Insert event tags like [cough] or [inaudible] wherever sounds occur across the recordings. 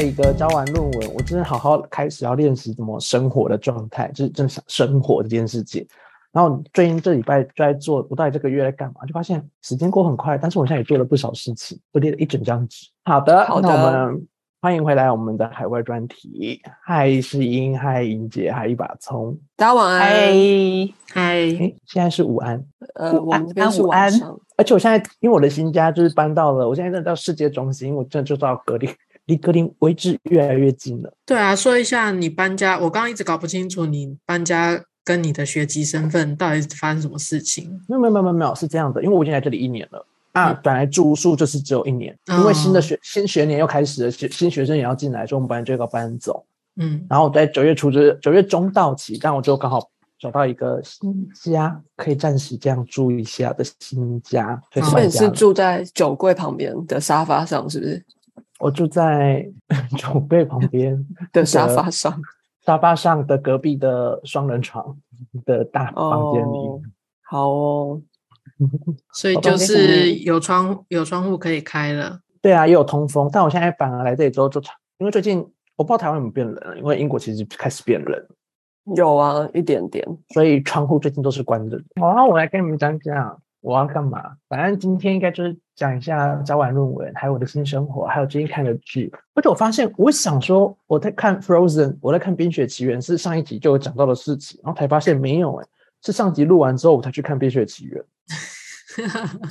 在一个交完论文，我真的好好开始要练习怎么生活的状态，就是正想生活这件事情。然后最近这礼拜就在做，我到底这个月在干嘛？就发现时间过很快，但是我现在也做了不少事情，我列了一整张纸。好的，好的那我们欢迎回来我们的海外专题。嗨，世英，嗨，莹姐，嗨，一把葱。大家晚安。嗨，现在是午安，呃，午安我们这边是午安晚上。而且我现在因为我的新家就是搬到了，我现在真的到世界中心，我真的就到格林，离格林威治越来越近了。对啊，说一下你搬家，我刚刚一直搞不清楚你搬家跟你的学籍身份到底发生什么事情。没有没有没有没有是这样的，因为我已经来这里一年了啊，本来住宿就是只有一年，因为新的学、新学年又开始了，学新学生也要进来，所以我们本来就要搬走。嗯，然后我在九月初就是九月中到期，但我就刚好找到一个新家，可以暂时这样住一下的新家，所以哦所以你是住在酒柜旁边的沙发上，是不是？我住在 [laughs] 酒柜旁边 [laughs] 的沙发上。沙发上的隔壁的双人床的大房间里。哦好哦，所以就是有窗有窗户可以开了。对啊，也有通风，但我现在反而来这里之后就，因为最近我不知道台湾有没有变冷了，因为英国其实开始变冷，有啊，一点点。所以窗户最近都是关着的。好啊，我来跟你们讲讲我要干嘛。反正今天应该就是讲一下交完论文，还有我的新生活，还有最近看的剧。而且我发现，我想说我在看 Frozen，我在看《冰雪奇缘》，是上一集就有讲到的事情，然后才发现没有哎、是上集录完之后我才去看《冰雪奇缘》。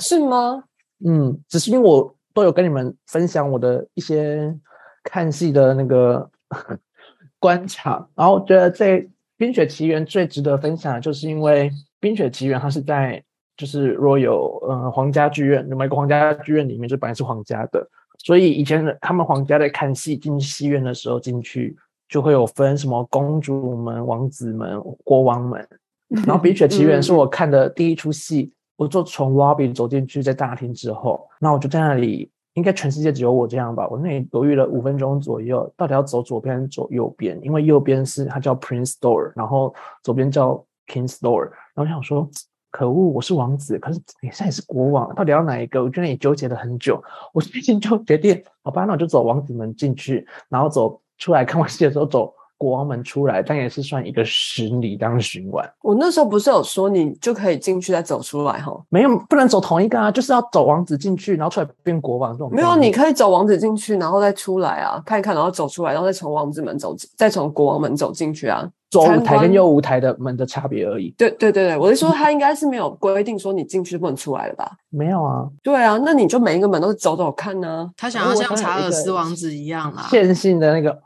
[laughs] 是吗？嗯，只是因为我都有跟你们分享我的一些看戏的那个 [laughs] 观察，然后觉得这《冰雪奇缘》最值得分享的，就是因为《冰雪奇缘》它是在就是 Royal 呃皇家剧院，美国皇家剧院里面就本来是皇家的，所以以前他们皇家在看戏进戏院的时候进去就会有分什么公主们、王子们、国王们，然后《冰雪奇缘》是我看的第一出戏，我就从 lobby 走进去，在大厅之后，那我就在那里，应该全世界只有我这样吧。我那里犹豫了五分钟左右，到底要走左边还是走右边？因为右边是它叫 Prince Store，然后左边叫 King Store。然后我想说，可恶，我是王子，可是你现在是国王，到底要哪一个？我觉得也纠结了很久。我最近就决定，好吧，那我就走王子门进去，然后走出来看完戏的时候走国王门出来，但也是算一个十里当巡玩。我那时候不是有说你就可以进去再走出来哈？没有，不能走同一个啊，就是要走王子进去，然后出来变国王这种没。有，你可以走王子进去，然后再出来啊，看一看，然后走出来，然后再从王子门走，再从国王门走进去啊。左舞台跟右舞台的门的差别而已。对对对对，我是说他应该是没有规定说你进去不能出来了吧？没有啊，对啊，那你就每一个门都是走走看呢、他想要像查尔斯王子一样啦。线性的那个。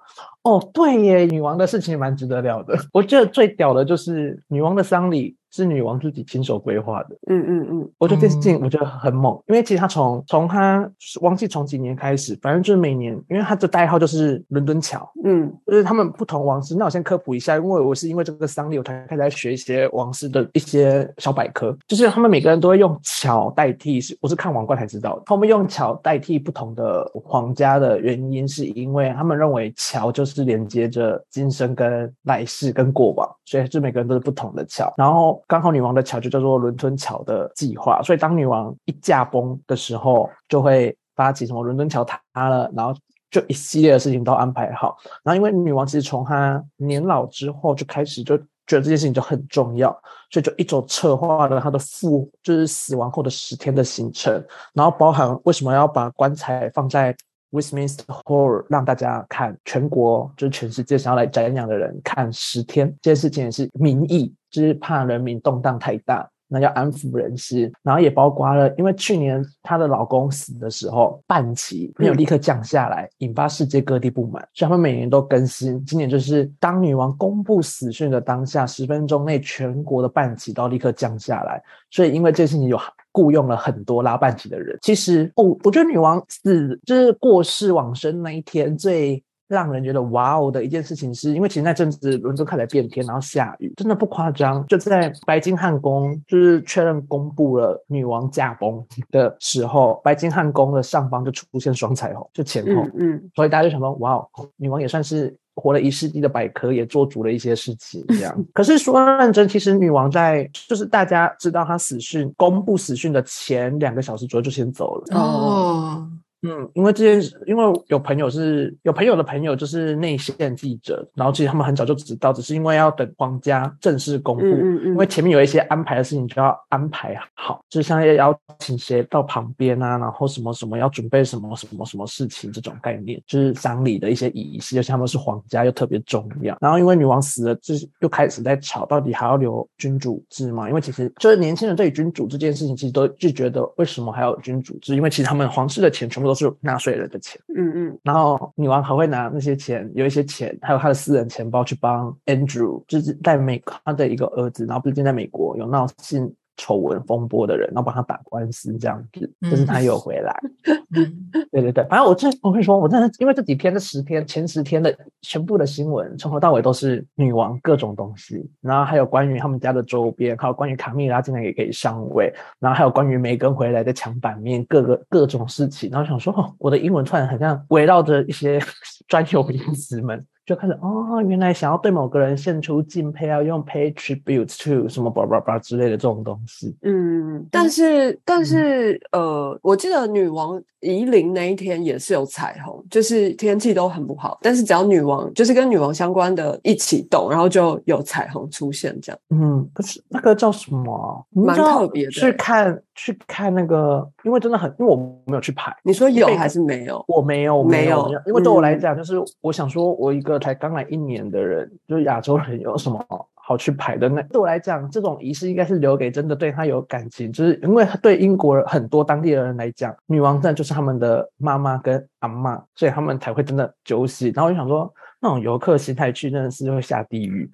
哦，对耶，女王的事情蛮值得聊的。我觉得最屌的就是女王的丧礼是女王自己亲手规划的。嗯嗯嗯，我觉得这件事情我觉得很猛，因为其实她从从她忘记从几年开始，反正就是每年，因为她的代号就是伦敦桥，嗯就是他们不同王室。那我先科普一下，因为我是因为这个丧礼，我才开始在学一些王室的一些小百科。就是他们每个人都会用桥代替，是我是看王冠才知道的。他们用桥代替不同的皇家的原因，是因为他们认为桥就是连接着今生跟来世跟过往，所以就每个人都是不同的桥。然后刚好女王的桥就叫做伦敦桥的计划，所以当女王一驾崩的时候，就会发起什么伦敦桥塌了，然后就一系列的事情都安排好。然后因为女王其实从她年老之后就开始就觉得这件事情就很重要，所以就一手策划了她的复就是死亡后的十天的行程，然后包含为什么要把棺材放在 Westminster Hall 让大家看，全国就是全世界想要来瞻仰的人看十天，这件事情也是民意，就是怕人民动荡太大。那要安抚人心，然后也包括了，因为去年她的老公死的时候，半旗没有立刻降下来，引发世界各地不满，所以他们每年都更新。今年就是当女王公布死讯的当下，十分钟内全国的半旗都要立刻降下来。所以因为这件事情有雇佣了很多拉半旗的人。其实，哦，我觉得女王死就是过世往生那一天最。让人觉得哇哦的一件事情是，因为其实那阵子伦敦开始变天，然后下雨，真的不夸张。就在白金汉宫就是确认公布了女王驾崩的时候，白金汉宫的上方就出现双彩虹，就前后，嗯嗯，所以大家就想说，哇哦，女王也算是活了一世纪的百科，也做足了一些事情，这样。[laughs] 可是说认真，其实女王在就是大家知道她死讯公布死讯的前两个小时左右就先走了。哦，嗯，因为这件事，因为有朋友是有朋友的朋友就是内线记者，然后其实他们很早就知道，只是因为要等皇家正式公布，嗯嗯嗯因为前面有一些安排的事情就要安排好，就是像要邀请谁到旁边啊，然后什么什么要准备什么什么什么事情这种概念，就是丧礼的一些仪式，而且他们是皇家又特别重要。然后因为女王死了，就是又开始在吵，到底还要留君主制吗？因为其实就是年轻人对于君主这件事情，其实都就觉得为什么还要有君主制？因为其实他们皇室的钱全部都是纳税人的钱。嗯嗯，然后女王还会拿那些钱，有一些钱，还有她的私人钱包去帮 Andrew，就是在美他的一个儿子，然后最近在美国有闹性丑闻风波的人，然后帮他打官司这样子，就是他有回来。[laughs] 嗯对对对，反正我这我跟你说，我真的因为这几天这十天前十天的全部的新闻，从头到尾都是女王各种东西，然后还有关于他们家的周边，还有关于卡蜜拉竟然也可以上位，然后还有关于梅根回来的墙版面，各个各种事情，然后想说，哦，我的英文突然很像围绕着一些 [laughs] 专有名词们。就开始哦，原来想要对某个人献出敬佩，要用 pay tribute to 什么叭叭叭之类的这种东西。嗯，但是但是呃，我记得女王移灵那一天也是有彩虹，就是天气都很不好，但是只要女王就是跟女王相关的一起动，然后就有彩虹出现，这样。嗯，可是那个叫什么蛮特别的去看去看那个，因为真的很，因为我没有去排，你说有还是没有？我没有，我没有有，因为对我来嗯讲，就是我想说，我一个才刚来一年的人，就是亚洲人，有什么好去排的？呢对我来讲，这种仪式应该是留给真的对他有感情，就是因为对英国人很多当地的人来讲，女王站就是他们的妈妈跟阿嬷，所以他们才会真的揪喜。然后我就想说，那种游客心态去真的是会下地狱。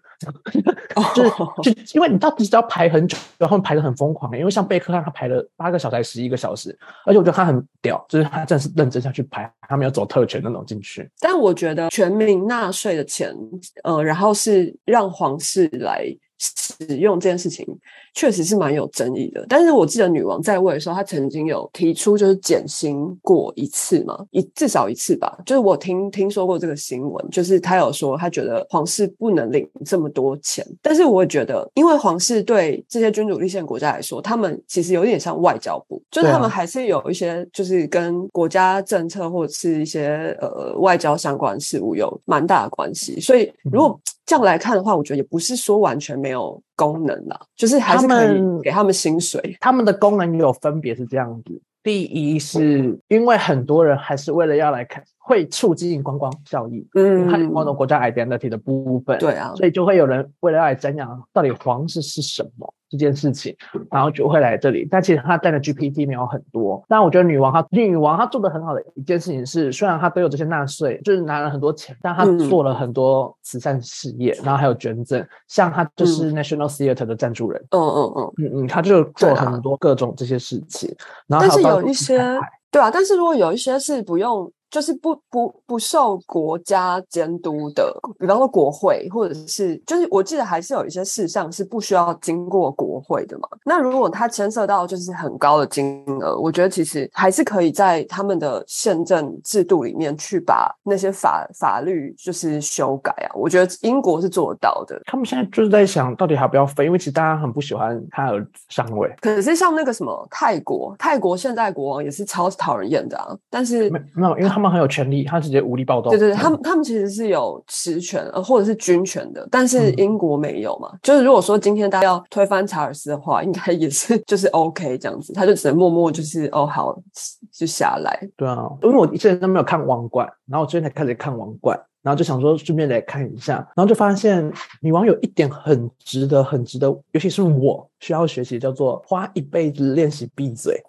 就是就因为你到底只要排很久，然后排的很疯狂、因为像贝克汉他排了八个小时还是十一个小时，而且我觉得他很屌，就是他真的是认真下去排，他没有走特权那种进去。但我觉得全民纳税的钱，呃，然后是让皇室来使用这件事情，确实是蛮有争议的。但是我记得女王在位的时候，她曾经有提出就是减薪过一次嘛，一至少一次吧。就是我听听说过这个新闻，就是她有说她觉得皇室不能领这么多钱。但是我觉得，因为皇室对这些君主立宪国家来说，他们其实有点像外交部，就是他们还是有一些就是跟国家政策或者是一些呃外交相关事务有蛮大的关系。所以如果这样来看的话，我觉得也不是说完全没有功能啦，就是还是可们给他们薪水。他们的功能也有分别是这样子。第一是因为很多人还是为了要来看，会促进观光效益，嗯看某种国家 identity 的部分，对啊，所以就会有人为了要来瞻仰到底皇室是什么这件事情，然后就会来这里。但其实他带的 GPT 没有很多。但我觉得女王她女王她做的很好的一件事情是，虽然她都有这些纳税，就是拿了很多钱，但她嗯做了很多慈善事业，然后还有捐赠，像她就是 National Theatre 的赞助人。嗯嗯嗯。嗯嗯，她就做很多各种这些事情，然后但是有一些对啊，但是如果有一些是不用，就是不不不受国家监督的，比方说国会，或者是就是我记得还是有一些事项是不需要经过国会的嘛。那如果它牵涉到就是很高的金额，我觉得其实还是可以在他们的宪政制度里面去把那些法法律就是修改啊。我觉得英国是做得到的。他们现在就是在想，到底还要不要飞？因为其实大家很不喜欢他儿子上位，可是像那个什么泰国，泰国现在国王也是超讨人厌的啊，但是没没有，因为他们很有权利，他直接武力暴动。对对对，他们他们其实是有实权呃或者是军权的，但是嗯英国没有嘛。就是如果说今天大家要推翻查尔斯的话，应该也是就是 OK 这样子，他就只能默默就是哦好就下来。对啊，因为我之前都没有看王冠，然后我最近才开始看王冠，然后就想说顺便来看一下，然后就发现女王有一点很值得、很值得，尤其是我需要学习，叫做花一辈子练习闭嘴。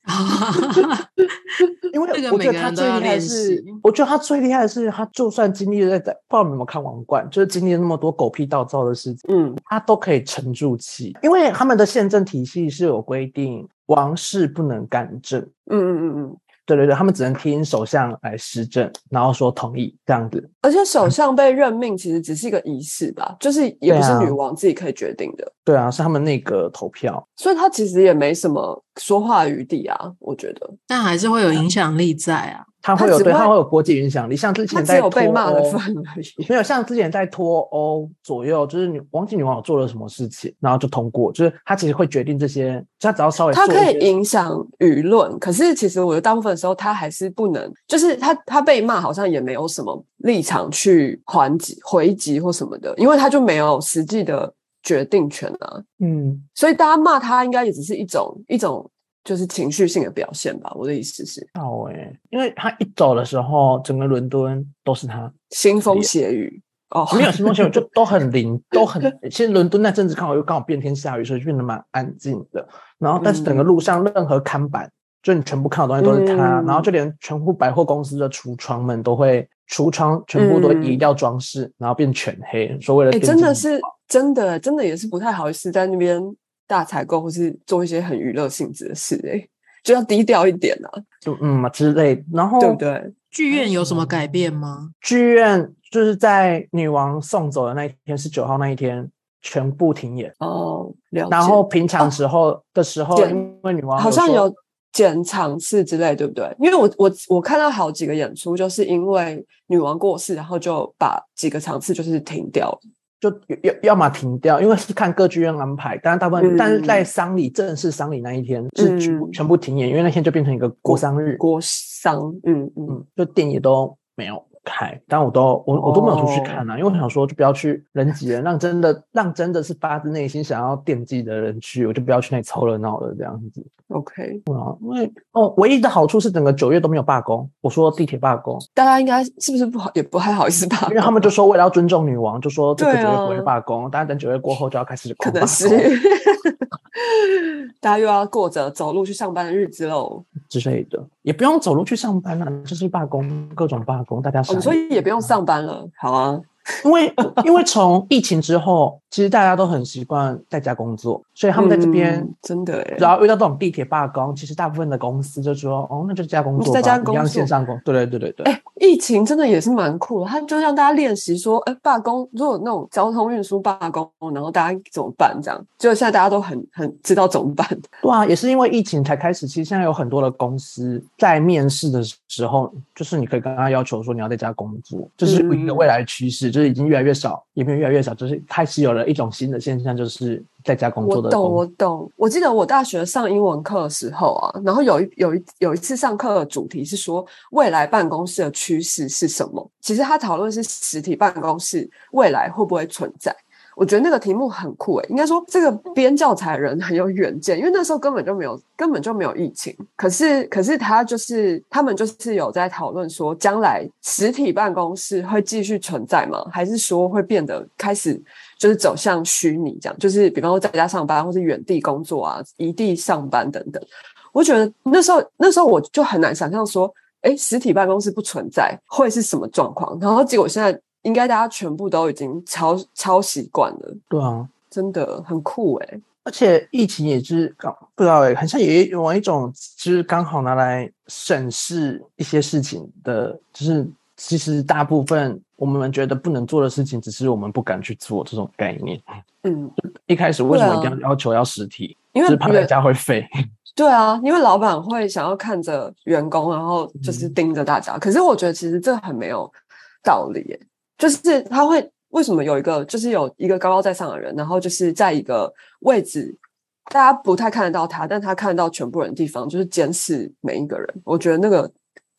[laughs] 因为我觉得他最厉害是，我觉得他最厉害的是，他就算经历了在，不知道你有没有看王冠，就是经历了那么多狗屁倒灶的事情，嗯他都可以沉住气，因为他们的宪政体系是有规定，王室不能干政。嗯嗯嗯嗯，对对对，他们只能听首相来施政，然后说同意这样子。而且首 [laughs] 相被任命其实只是一个仪式吧，就是也不是女王自己可以决定的。对啊，是他们那个投票。所以他其实也没什么说话余地啊，我觉得但还是会有影响力在啊。他会有对，他只会他会有国际影响力，像之他只前在脱有被骂的欧份而已。没有像之前在脱欧左右，就是女忘记女王有做了什么事情，然后就通过，就是他其实会决定这些，他只要稍微他可以影响舆论，可是其实我觉得大部分时候他还是不能，就是他他被骂好像也没有什么立场去还击、回击或什么的，因为他就没有实际的决定权啊。嗯，所以大家骂他应该也只是一种一种就是情绪性的表现吧。我的意思是，好诶，因为他一走的时候，整个伦敦都是他，腥风血雨哦，没有什么新雨，就都很灵，[laughs] 都很。其实伦敦那阵子刚好又刚好变天下雨，所以变得蛮安静的。然后，但是整个路上任何看板，就你全部看到的东西都是他，嗯然后就连全部百货公司的橱窗们都会，橱窗全部都移掉装饰，然后变全黑，说为了哎、真的是真的真的也是不太好意思在那边大采购或是做一些很娱乐性质的事、哎，就要低调一点啊，就嗯嘛之类。然后对不对？剧院有什么改变吗？剧院就是在女王送走的那一天，是九号那一天，全部停演。哦，了解。然后平常时候的时候，对因为女王好像有减场次之类，对不对？因为我我我看到好几个演出，就是因为女王过世，然后就把几个场次就是停掉了。就要要么停掉，因为是看各剧院安排，但是大部分，嗯但是在丧礼正式丧礼那一天是全部、停演，因为那天就变成一个国丧日，国丧，嗯嗯，嗯，就电影都没有开，但我都我我都没有出去看哦啊，因为我想说就不要去人挤人，让真的让真的是发自内心想要惦记的人去，我就不要去那里凑热闹了这样子。OK，啊，因为哦，唯一的好处是整个九月都没有罢工。我说地铁罢工，大家应该是不是不好，也不太好意思吧？因为他们就说为了要尊重女王，就说这个对九月不会啊罢工，但是等九月过后就要开始可狂罢能是工 [laughs] 大家又要过着走路去上班的日子喽。之类的，也不用走路去上班了、就是罢工，各种罢工，大家哦，想你说也不用上班了，好啊。[laughs] 因为因为从疫情之后，其实大家都很习惯在家工作，所以他们在这边。嗯真的哎只，要遇到这种地铁罢工，其实大部分的公司就说：“哦，那就在家工作吧，在家工一样作线上工。”对对对对对。哎、疫情真的也是蛮酷的，他就让大家练习说，哎、罢工，如果那种交通运输罢工，然后大家怎么办？这样，就现在大家都很很知道怎么办。对啊，也是因为疫情才开始。其实现在有很多的公司在面试的时候，就是你可以跟他要求说你要在家工作，这是一个嗯未来趋势，就是已经越来越少，也没有越来越少，就是开始有了一种新的现象，就是在家工我懂，作的工我懂。我记得我大学上英文课的时候啊，然后有一有一有一次上课的主题是说未来办公室的趋势是什么？其实他讨论是实体办公室未来会不会存在。我觉得那个题目很酷诶、应该说这个编教材人很有远见，因为那时候根本就没有根本就没有疫情，可是可是他就是他们就是有在讨论说，将来实体办公室会继续存在吗？还是说会变得开始就是走向虚拟这样？就是比方说在家上班，或是远地工作啊，异地上班等等。我觉得那时候那时候我就很难想象说，哎，实体办公室不存在会是什么状况？然后结果现在应该大家全部都已经超超习惯了，对啊，真的很酷哎、而且疫情也是刚不知道哎，好像也有一种就是刚好拿来审视一些事情的，就是其实大部分我们觉得不能做的事情，只是我们不敢去做这种概念。嗯，一开始为什么要要求要实体？因为就是怕在家会废。[laughs] 对啊，因为老板会想要看着员工，然后就是嗯盯着大家。可是我觉得其实这很没有道理耶，就是他会为什么有一个就是有一个高高在上的人，然后就是在一个位置，大家不太看得到他，但他看得到全部人的地方，就是监视每一个人。我觉得那个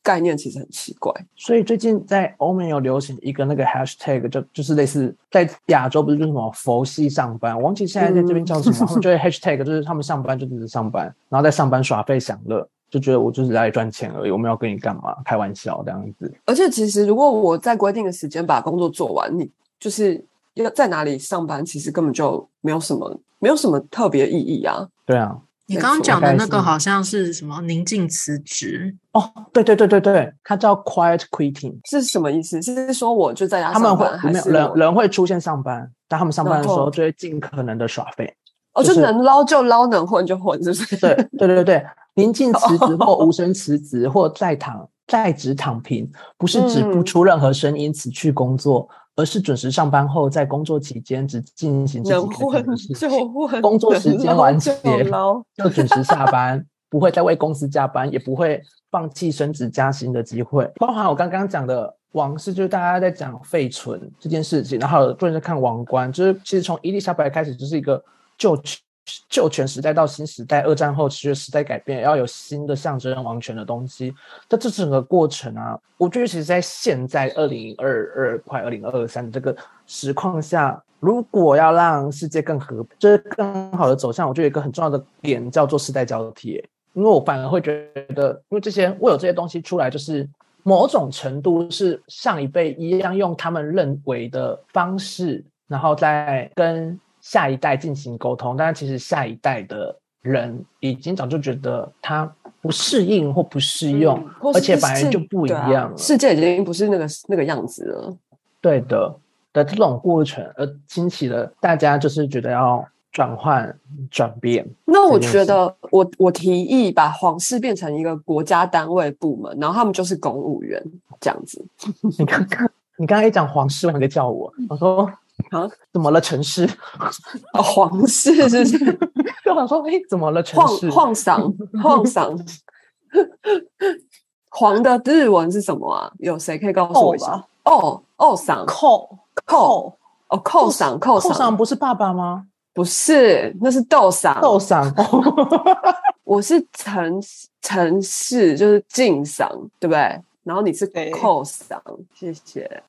概念其实很奇怪。所以最近在欧美有流行一个那个 hashtag，就就是类似在亚洲不是就什么佛系上班，我忘记现在在这边叫什么，[laughs] 他们就会 hashtag 就是他们上班就只是上班，然后在上班耍废享乐，就觉得我就是来赚钱而已，我没有跟你干嘛，开玩笑这样子。而且其实如果我在规定的时间把工作做完，你就是要在哪里上班，其实根本就没有什么没有什么特别意义啊。对啊，你刚刚讲的那个好像是什么宁静辞职，哦，对对对对对，它叫 quiet quitting。是什么意思？是说我就在家他们会上班，还没有人人会出现上班，但他们上班的时候就会尽可能的耍废。哦，就就是能捞就捞，能混就混，是不是？对对对对，宁静辞职或 [laughs] 无声辞职或在躺在职躺平，不是指不嗯出任何声音辞去工作，而是准时上班后，在工作期间只进行自己的事情，工作时间完结就准时下班，不会再为公司加班，也不会放弃升职加薪的机会。包含我刚刚讲的王室，就是大家在讲废存这件事情，然后有多人在看王冠，就是其实从伊丽莎白开始就是一个旧旧权时代到新时代，二战后其实时代改变，要有新的象征王权的东西。在这整个过程啊，我觉得其实在现在二零二二快二零二三的这个实况下，如果要让世界更和，就是更好的走向，我觉得有一个很重要的点叫做世代交替。因为我反而会觉得，因为这些会有这些东西出来，就是某种程度是上一辈一样用他们认为的方式，然后再跟下一代进行沟通。但是其实下一代的人已经早就觉得他不适应或不适用，嗯而且本来就不一样了。世界已经不是那个那个样子了。对的的这种过程，而兴起了大家就是觉得要转换转变。那我觉得我，我提议把皇室变成一个国家单位部门，然后他们就是公务员这样子。[laughs] 你刚刚你刚刚一讲皇室，我还在叫我，我说啊，怎么了，城市？[laughs] 哦，皇室是不是 [laughs] 就想说，哎，怎么了，城晃市？晃嗓晃嗓？[laughs] 黄的日文是什么啊？有谁可以告诉我一下？哦哦嗓扣扣哦扣嗓扣寇嗓不是爸爸吗？不是，那是豆嗓。豆嗓，我是城城市，就是敬嗓，对不对？然后你是对扣嗓，谢谢。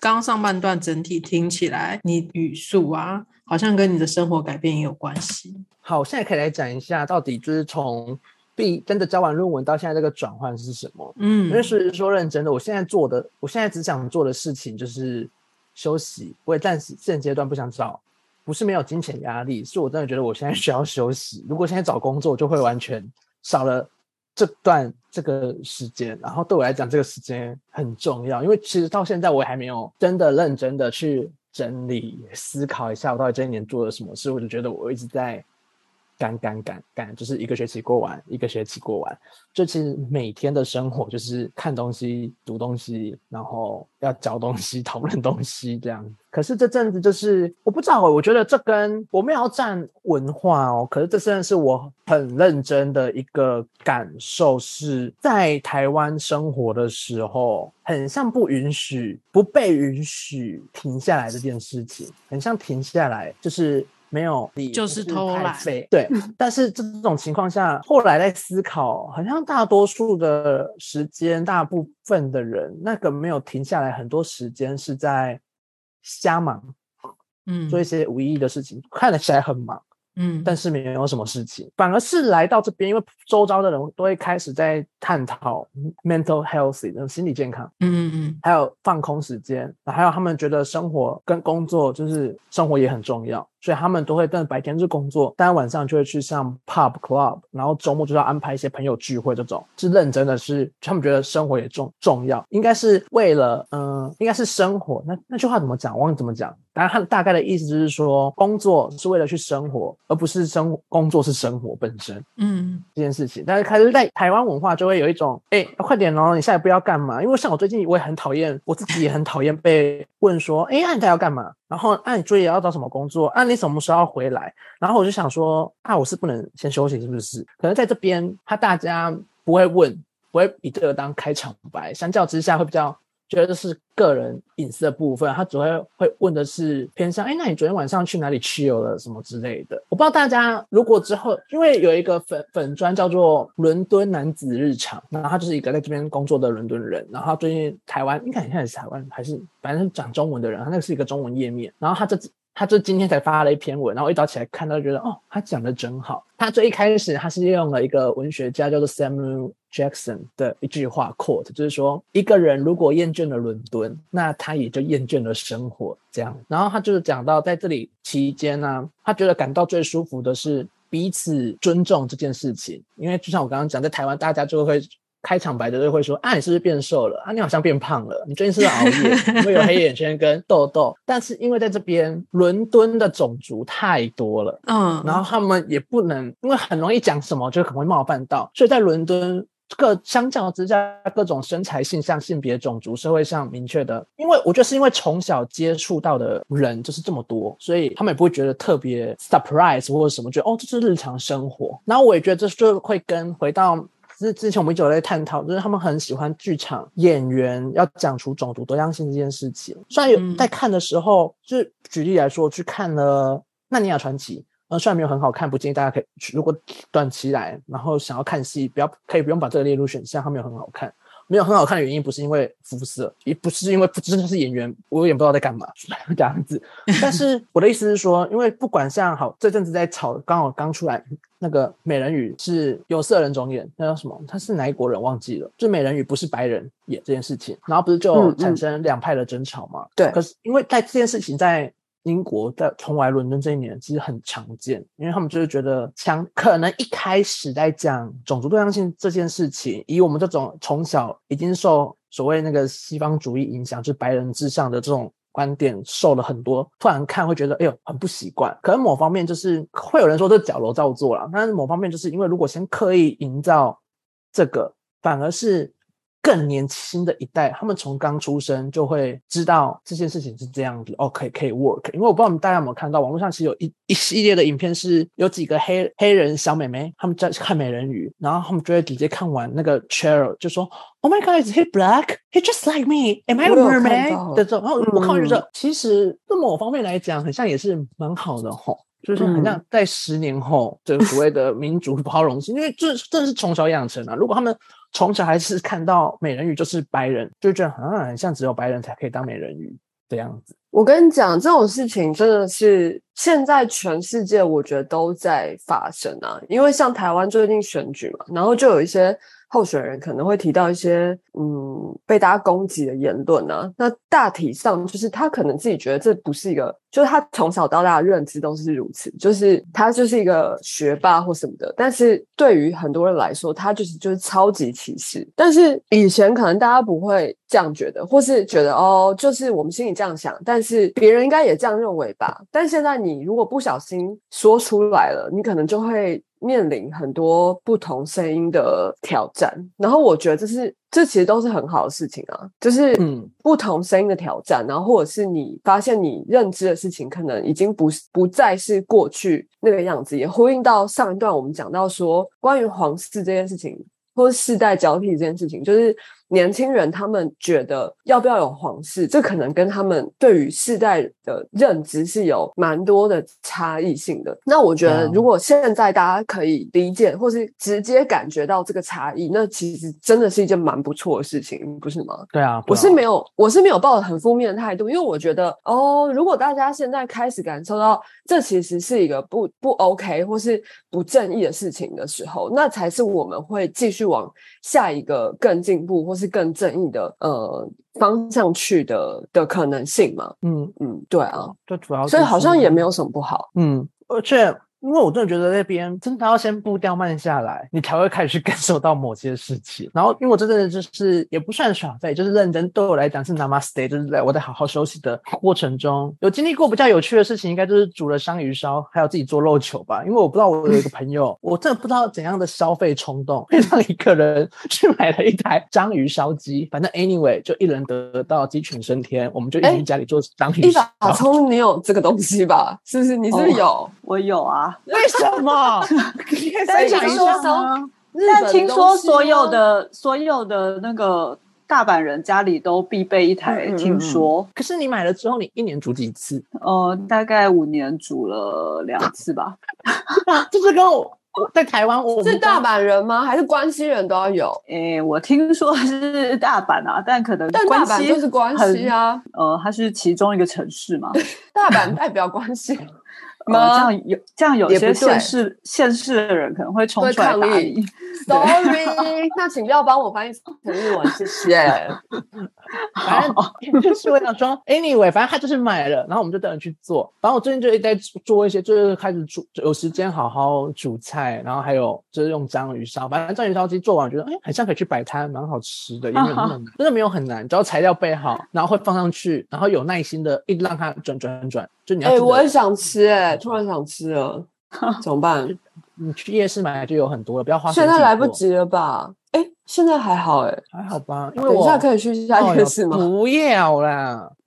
刚刚上半段整体听起来，你语速啊，好像跟你的生活改变也有关系。好，现在可以来讲一下，到底就是从毕真的交完论文到现在这个转换是什么？嗯因为是说认真的，我现在做的，我现在只想做的事情就是休息。我也暂时现阶段不想找，不是没有金钱压力，是我真的觉得我现在需要休息。如果现在找工作，就会完全少了这段这个时间。然后对我来讲，这个时间很重要，因为其实到现在我还没有真的认真的去整理思考一下，我到底这一年做了什么事。我就觉得我一直在赶赶赶赶，就是一个学期过完，一个学期过完。就其实每天的生活就是看东西、读东西，然后要教东西、[laughs] 讨论东西这样。可是这阵子就是我不知道，我觉得这跟我没有要占文化哦，可是这真的是我很认真的一个感受，是在台湾生活的时候，很像不允许、不被允许停下来这件事情，很像停下来就是。没有理，就是偷懒对，[laughs] 但是这种情况下，后来在思考，好像大多数的时间，大部分的人，那个没有停下来，很多时间是在瞎忙，嗯做一些无意义的事情，看得起来很忙，嗯，但是没有什么事情，反而是来到这边，因为周遭的人都会开始在探讨 mental health 的心理健康。嗯嗯还有放空时间，还有他们觉得生活跟工作就是生活也很重要，所以他们都会，但白天是工作，但晚上就会去上 pub club，然后周末就要安排一些朋友聚会，这种是认真的是，他们觉得生活也重重要，应该是为了，嗯、应该是生活。那那句话怎么讲？我忘记怎么讲。当然，他大概的意思就是说，工作是为了去生活，而不是生工作是生活本身。嗯这件事情，但是开始在台湾文化就会有一种，哎、快点哦，你下一步要干嘛？因为像我最近我也很讨厌，我自己也很讨厌被问说，哎、那你在要干嘛？然后，啊，你作业要找什么工作？啊，你什么时候回来？然后我就想说，啊，我是不能先休息，是不是？可能在这边，他大家不会问，不会以这个当开场白，相较之下会比较。觉得这是个人隐私的部分，他只会会问的是偏向，哎，那你昨天晚上去哪里去游了什么之类的？我不知道大家如果之后，因为有一个粉粉专叫做伦敦男子日常，然后他就是一个在这边工作的伦敦人，然后最近台湾应该现在也是台湾还是反正讲中文的人，他那个是一个中文页面，然后他这他就今天才发了一篇文，然后一早起来看到，觉得哦，他讲的真好。他最一开始他是用了一个文学家叫做 Samuel Jackson 的一句话 quote，就是说一个人如果厌倦了伦敦，那他也就厌倦了生活。这样，然后他就是讲到在这里期间呢、他觉得感到最舒服的是彼此尊重这件事情，因为就像我刚刚讲，在台湾大家就会。开场白的就会说啊，你是不是变瘦了？啊，你好像变胖了。你最近是不是熬夜？[laughs] 因为有黑眼圈跟痘痘。但是因为在这边伦敦的种族太多了，嗯，然后他们也不能，因为很容易讲什么就可能会冒犯到，所以在伦敦各相较之下，各种身材、性向、性别、种族、社会上明确的，因为我觉得是因为从小接触到的人就是这么多，所以他们也不会觉得特别 surprise 或者什么，觉得哦这是日常生活。然后我也觉得这就会跟回到之之前我们一直有在探讨，就是他们很喜欢剧场演员要讲出种族多样性这件事情。虽然有嗯在看的时候，就是举例来说，去看了《纳尼亚传奇》。呃，虽然没有很好看，不建议大家可以去。如果短期来，然后想要看戏，不要可以不用把这个列入选项。它没有很好看，没有很好看的原因不是因为肤色，也不是因为真的是演员，我有点不知道在干嘛 [laughs] 这样子。但是我的意思是说，因为不管像好这阵子在炒，刚好刚出来那个美人鱼是有色人种演，那叫什么？他是哪一国人忘记了？就美人鱼不是白人演这件事情，然后不是就产生两派的争吵嘛？对可是因为在这件事情在英国在重来伦敦这一年其实很常见，因为他们就是觉得强可能一开始在讲种族多样性这件事情，以我们这种从小已经受所谓那个西方主义影响，就是白人至上的这种。观点受了很多，突然看会觉得哎呦很不习惯。可能某方面就是会有人说这矫揉造作了，但是某方面就是因为如果先刻意营造这个，反而是更年轻的一代，他们从刚出生就会知道这件事情是这样子，哦，可以可以 work。因为我不知道大家有没有看到，网络上其实有一一系列的影片，是有几个黑黑人小妹妹，他们在看美人鱼，然后他们就会直接看完那个 Cheryl 就说，Oh my God，is he black? He just like me. Am I a mermaid？的这种，然后我看完就觉嗯得，其实从某方面来讲，很像也是蛮好的吼。就是很像在十年后，这个所谓的民族包容性，因为这真的是从小养成啊。如果他们从小还是看到美人鱼就是白人，就觉得啊，很像只有白人才可以当美人鱼的样子。我跟你讲，这种事情真的是现在全世界我觉得都在发生啊。因为像台湾最近选举嘛，然后就有一些候选人可能会提到一些嗯被大家攻击的言论啊。那大体上就是他可能自己觉得这不是一个，就是他从小到大的认知都是如此，就是他就是一个学霸或什么的。但是对于很多人来说，他就是就是超级歧视。但是以前可能大家不会这样觉得，或是觉得哦，就是我们心里这样想，但是别人应该也这样认为吧。但现在你如果不小心说出来了，你可能就会面临很多不同声音的挑战。然后我觉得这是这其实都是很好的事情啊，就是嗯不同声音的挑战，然后或者是你发现你认知的事情可能已经不是不再是过去那个样子，也呼应到上一段我们讲到说关于皇室这件事情。或是世代交替这件事情，就是年轻人他们觉得要不要有皇室，这可能跟他们对于世代的认知是有蛮多的差异性的。那我觉得如果现在大家可以理解，或是直接感觉到这个差异，那其实真的是一件蛮不错的事情，不是吗？对啊，我是没有，我是没有抱着很负面的态度，因为我觉得哦，如果大家现在开始感受到这其实是一个不不 OK 或是不正义的事情的时候，那才是我们会继续往下一个更进步或是更正义的呃方向去的的可能性嘛。嗯，嗯，对啊，就主要所以好像也没有有什么不好。嗯，而且因为我真的觉得那边真的要先步调慢下来，你才会开始去 [laughs] 感受到某些事情。然后，因为我真的就是也不算耍废，就是认真，对我来讲是 namaste，就是在我在好好休息的过程中，有经历过比较有趣的事情，应该就是煮了章鱼烧，还有自己做肉球吧。因为我不知道我有一个朋友，我真的不知道怎样的消费冲动，会让一个人 [laughs] 去买了一台章鱼烧机。反正 anyway，就一人得到鸡犬升天，我们就一起家里做章鱼一烧。把葱，你有这个东西吧？是不是？你是不是有？我有啊，[laughs] 为什么？分享一听说下听说所有的所有的那个大阪人家里都必备一台，听说，可是你买了之后，你一年煮几次？呃，大概五年煮了两次吧。啊，就是跟我我在台湾，我是大阪人吗？还是关西人都要有？诶，我听说是大阪啊，但可能但大阪就是关西啊，呃，它是其中一个城市嘛。[laughs] 大阪代表关系呃，这样有这样有些也不对县市县市的人可能会冲会出来抗议。？[laughs] Sorry，那请不要帮我翻译成日文，谢谢。反正 [laughs] 就是我想说，anyway，反正他就是买了，然后我们就等着去做。然后我最近就一直在做一些，就是开始煮，有时间好好煮菜，然后还有就是用章鱼烧。反正章鱼烧机做完，我觉得哎，很像可以去摆摊，蛮好吃的，也没有那么难，[laughs] 真的没有很难，只要材料备好，然后会放上去，然后有耐心的一直让它转转转，就你要哎、我也想吃、哎，突然想吃了，[laughs] 怎么办？你去夜市买就有很多了，不要花现。在来不及了吧？哎，现在还好哎，还好吧？因为我等一下可以去夜市吗？不要啦，[laughs]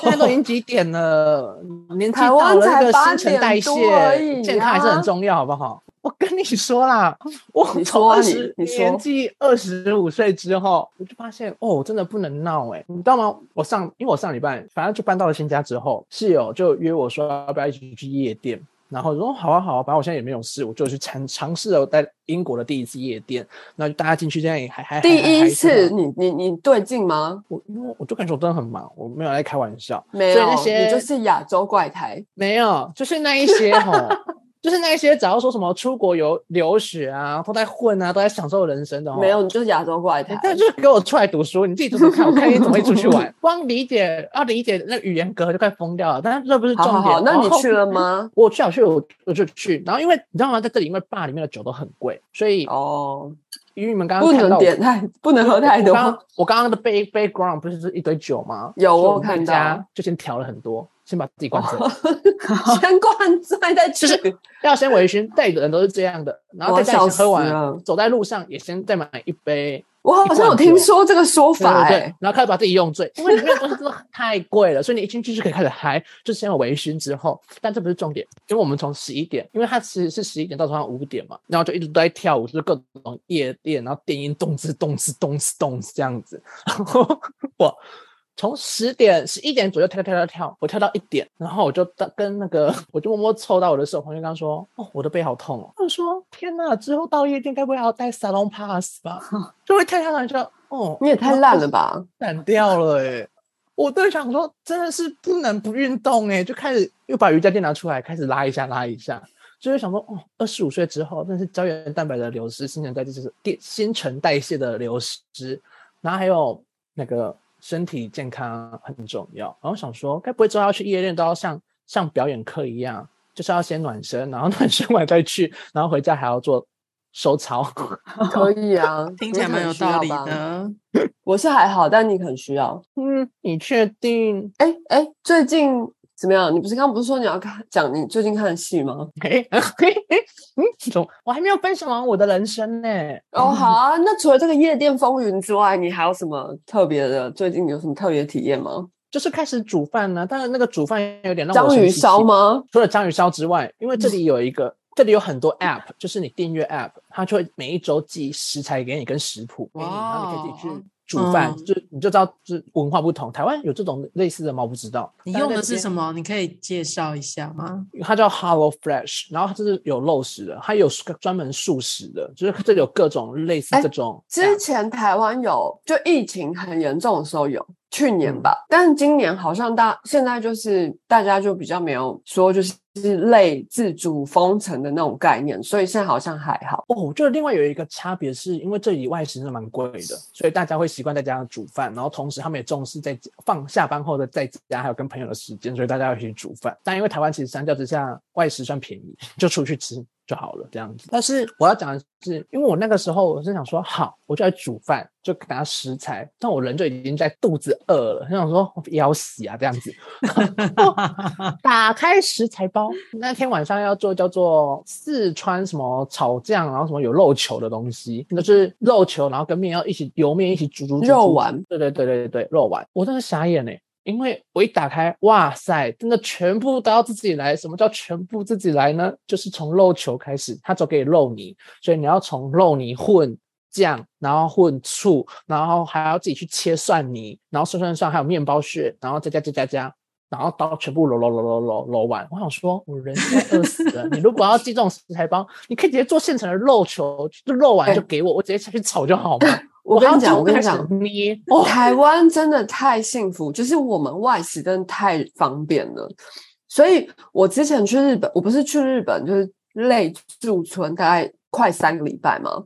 现在都已经几点了？年纪到台湾了，才8那个新陈代谢已健康还是很重要，好不好？我跟你说啦，[laughs] 我你从二十年纪二十五岁之后，我就发现哦，我真的不能闹哎、你知道吗？我上因为我上礼拜反正就搬到了新家之后，室友就约我说要不要一起去夜店。然后我说好啊好啊，反正我现在也没有事，我就去尝尝试了在英国的第一次夜店。那就大家进去，这样也还还第一次，你你你对劲吗？我因为我就感觉我真的很忙，我没有在开玩笑，没有，所以那些你就是亚洲怪胎。没有，就是那一些吼，[laughs] 就是那些只要说什么出国游留学啊，都在混啊，都在享受人生的吼。没有，你就是亚洲怪胎。但就是给我出来读书，你自己怎么看？我看你怎么会出去玩？光理解要理解那语言隔就快疯掉了。但是这不是重点。好好好，那你去了？[laughs] 吗？我去，我去，我我就去。然后因为你知道吗，在这里因为坝里面的酒都很贵，所以哦，因为你们刚刚不看到点太，不能喝太多。我刚刚的 back background 不是是一堆酒吗？有我看到就先调了很多，先把自己灌醉。[laughs] 先灌醉再去就。是要先微醺，带的人都是这样的，然后我在家里笑死先喝完了，走在路上也先再买一杯，我好像有听说这个说对法，对然后开始把自己用醉，因为里面的东西真的太贵了，所以你一进去就可以开始嗨，就先有微醺之后，但这不是重点，因为我们从十一点，因为它其实是十一点到早上五点嘛，然后就一直都在跳舞，就是各种夜店，然后电音动次动次动次动次这样子，然后我。从十点十一点左右跳跳跳跳跳，我跳到一点，然后我就到跟那个，我就默默凑到我的手旁边，跟他说：“哦，我的背好痛哦。”我说：“天哪，之后到夜店该不会还要带 salon pass 吧？” [laughs] 就会跳跳跳就哦，你也太烂了吧！散掉了哎、我都想说，真的是不能不运动哎、就开始又把瑜伽垫拿出来，开始拉一下拉一下，就是想说，哦，二十五岁之后，真的是胶原蛋白的流失，新陈代谢就是电新陈代谢的流失，然后还有那个身体健康很重要。然后想说，该不会之后要去夜店都要像像表演课一样，就是要先暖身，然后暖身完再去，然后回家还要做收操。[laughs] 可以啊，[laughs] 听起来蛮有道理。的。我是还好，但你很需要。嗯，你确定？哎哎，最近怎么样？你不是刚刚不是说你要看讲你最近看的戏吗？[laughs] 嘿，嘿嘿，嗯，总我还没有分享完我的人生呢。哦，好啊。那除了这个夜店风云之外，你还有什么特别的？最近有什么特别的体验吗？就是开始煮饭呢，但是那个煮饭有点让我章鱼？烧吗？除了章鱼烧之外，因为这里有一个，这里有很多 app，就是你订阅 app，它就会每一周寄食材给你跟食谱给你，然后你可以自己去煮饭，嗯就你就知道就是文化不同。台湾有这种类似的吗？我不知道。你用的是？什么？你可以介绍一下吗？它叫 Hello Fresh，然后它就是有肉食的，它有专门素食的，就是这里有各种类似哎这种。之前台湾有，就疫情很严重的时候有，去年嗯吧。但是今年好像大现在就是大家就比较没有说就是类自主封城的那种概念，所以现在好像还好。哦，我觉得另外有一个差别是，因为这里外食是蛮贵的，所以大家会习惯在家煮饭，然后同时他们也重视在放下班后的在家还有跟朋友的时间，所以大家要一起煮饭。但因为台湾其实相较之下外食算便宜，就出去吃就好了这样子。但是我要讲的是，因为我那个时候我是想说，好，我就来煮饭，就拿食材，但我人就已经在肚子饿了，就想说要死啊这样子。[laughs] [laughs] 打开食材包，那天晚上要做叫做四川什么炒酱，然后什么有肉球的东西，那就是肉球，然后跟面要一起油面一起煮煮煮煮肉丸对对对对对，肉丸，我真的傻眼嘞。因为我一打开，哇塞，真的全部都要自己来。什么叫全部自己来呢？就是从肉球开始，它只给肉泥，所以你要从肉泥混酱，然后混醋，然后还要自己去切蒜泥，然后蒜蒜蒜，还有面包屑，然后加加加加加，然后刀全部揉揉揉揉揉揉完。我想说，我人现在饿死了。你如果要寄这种食材包，你可以直接做现成的肉球，就肉丸就给我，我直接下去炒就好嘛。我跟你讲，我跟你讲，[laughs] 台湾真的太幸福，就是我们外食真的太方便了。所以我之前去日本，我不是去日本，就是累驻村，大概快三个礼拜嘛。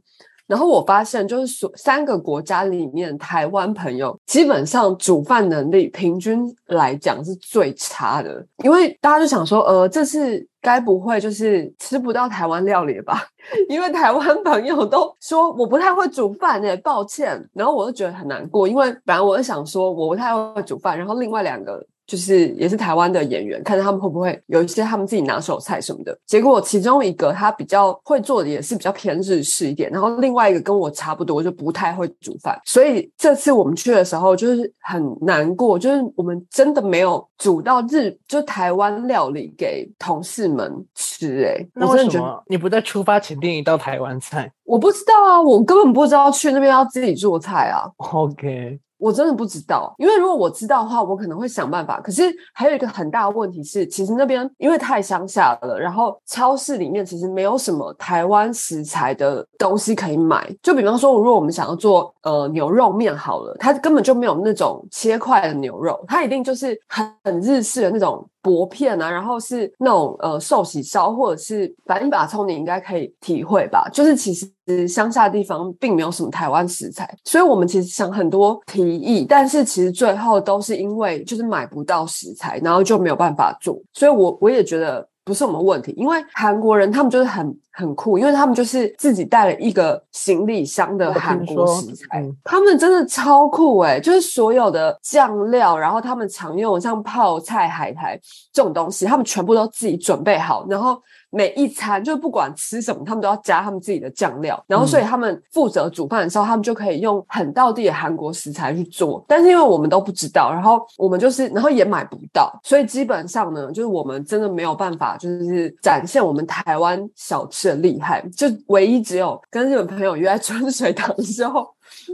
然后我发现，就是所三个国家里面，台湾朋友基本上煮饭能力平均来讲是最差的，因为大家就想说，呃，这次该不会就是吃不到台湾料理吧？[laughs] 因为台湾朋友都说我不太会煮饭诶、抱歉。然后我就觉得很难过，因为本来我是想说我不太会煮饭，然后另外两个就是也是台湾的演员，看看他们会不会有一些他们自己拿手菜什么的。结果其中一个他比较会做的也是比较偏日式一点，然后另外一个跟我差不多，就不太会煮饭。所以这次我们去的时候就是很难过，就是我们真的没有煮到日就台湾料理给同事们吃、欸。那为什么你不在出发前订一道台湾菜我不知道啊，我根本不知道去那边要自己做菜啊。？OK，我真的不知道，因为如果我知道的话，我可能会想办法。可是还有一个很大的问题是，其实那边因为太乡下了，然后超市里面其实没有什么台湾食材的东西可以买。就比方说，如果我们想要做呃牛肉面好了，它根本就没有那种切块的牛肉，它一定就是很很日式的那种薄片啊，然后是那种呃寿喜烧，或者是反正一把葱，你应该可以体会吧？就是其实乡下地方并没有什么台湾食材，所以我们其实想很多提议，但是其实最后都是因为就是买不到食材，然后就没有办法做。所以我我也觉得。不是我们问题，因为韩国人他们就是很很酷，因为他们就是自己带了一个行李箱的韩国食材，嗯他们真的超酷诶、就是所有的酱料，然后他们常用像泡菜、海苔这种东西，他们全部都自己准备好，然后每一餐就不管吃什么，他们都要加他们自己的酱料，然后所以他们负责煮饭的时候，他们就可以用很道地的韩国食材去做，但是因为我们都不知道，然后我们就是，然后也买不到，所以基本上呢，就是我们真的没有办法，就是展现我们台湾小吃的厉害，就唯一只有跟日本朋友约在春水堂的时候。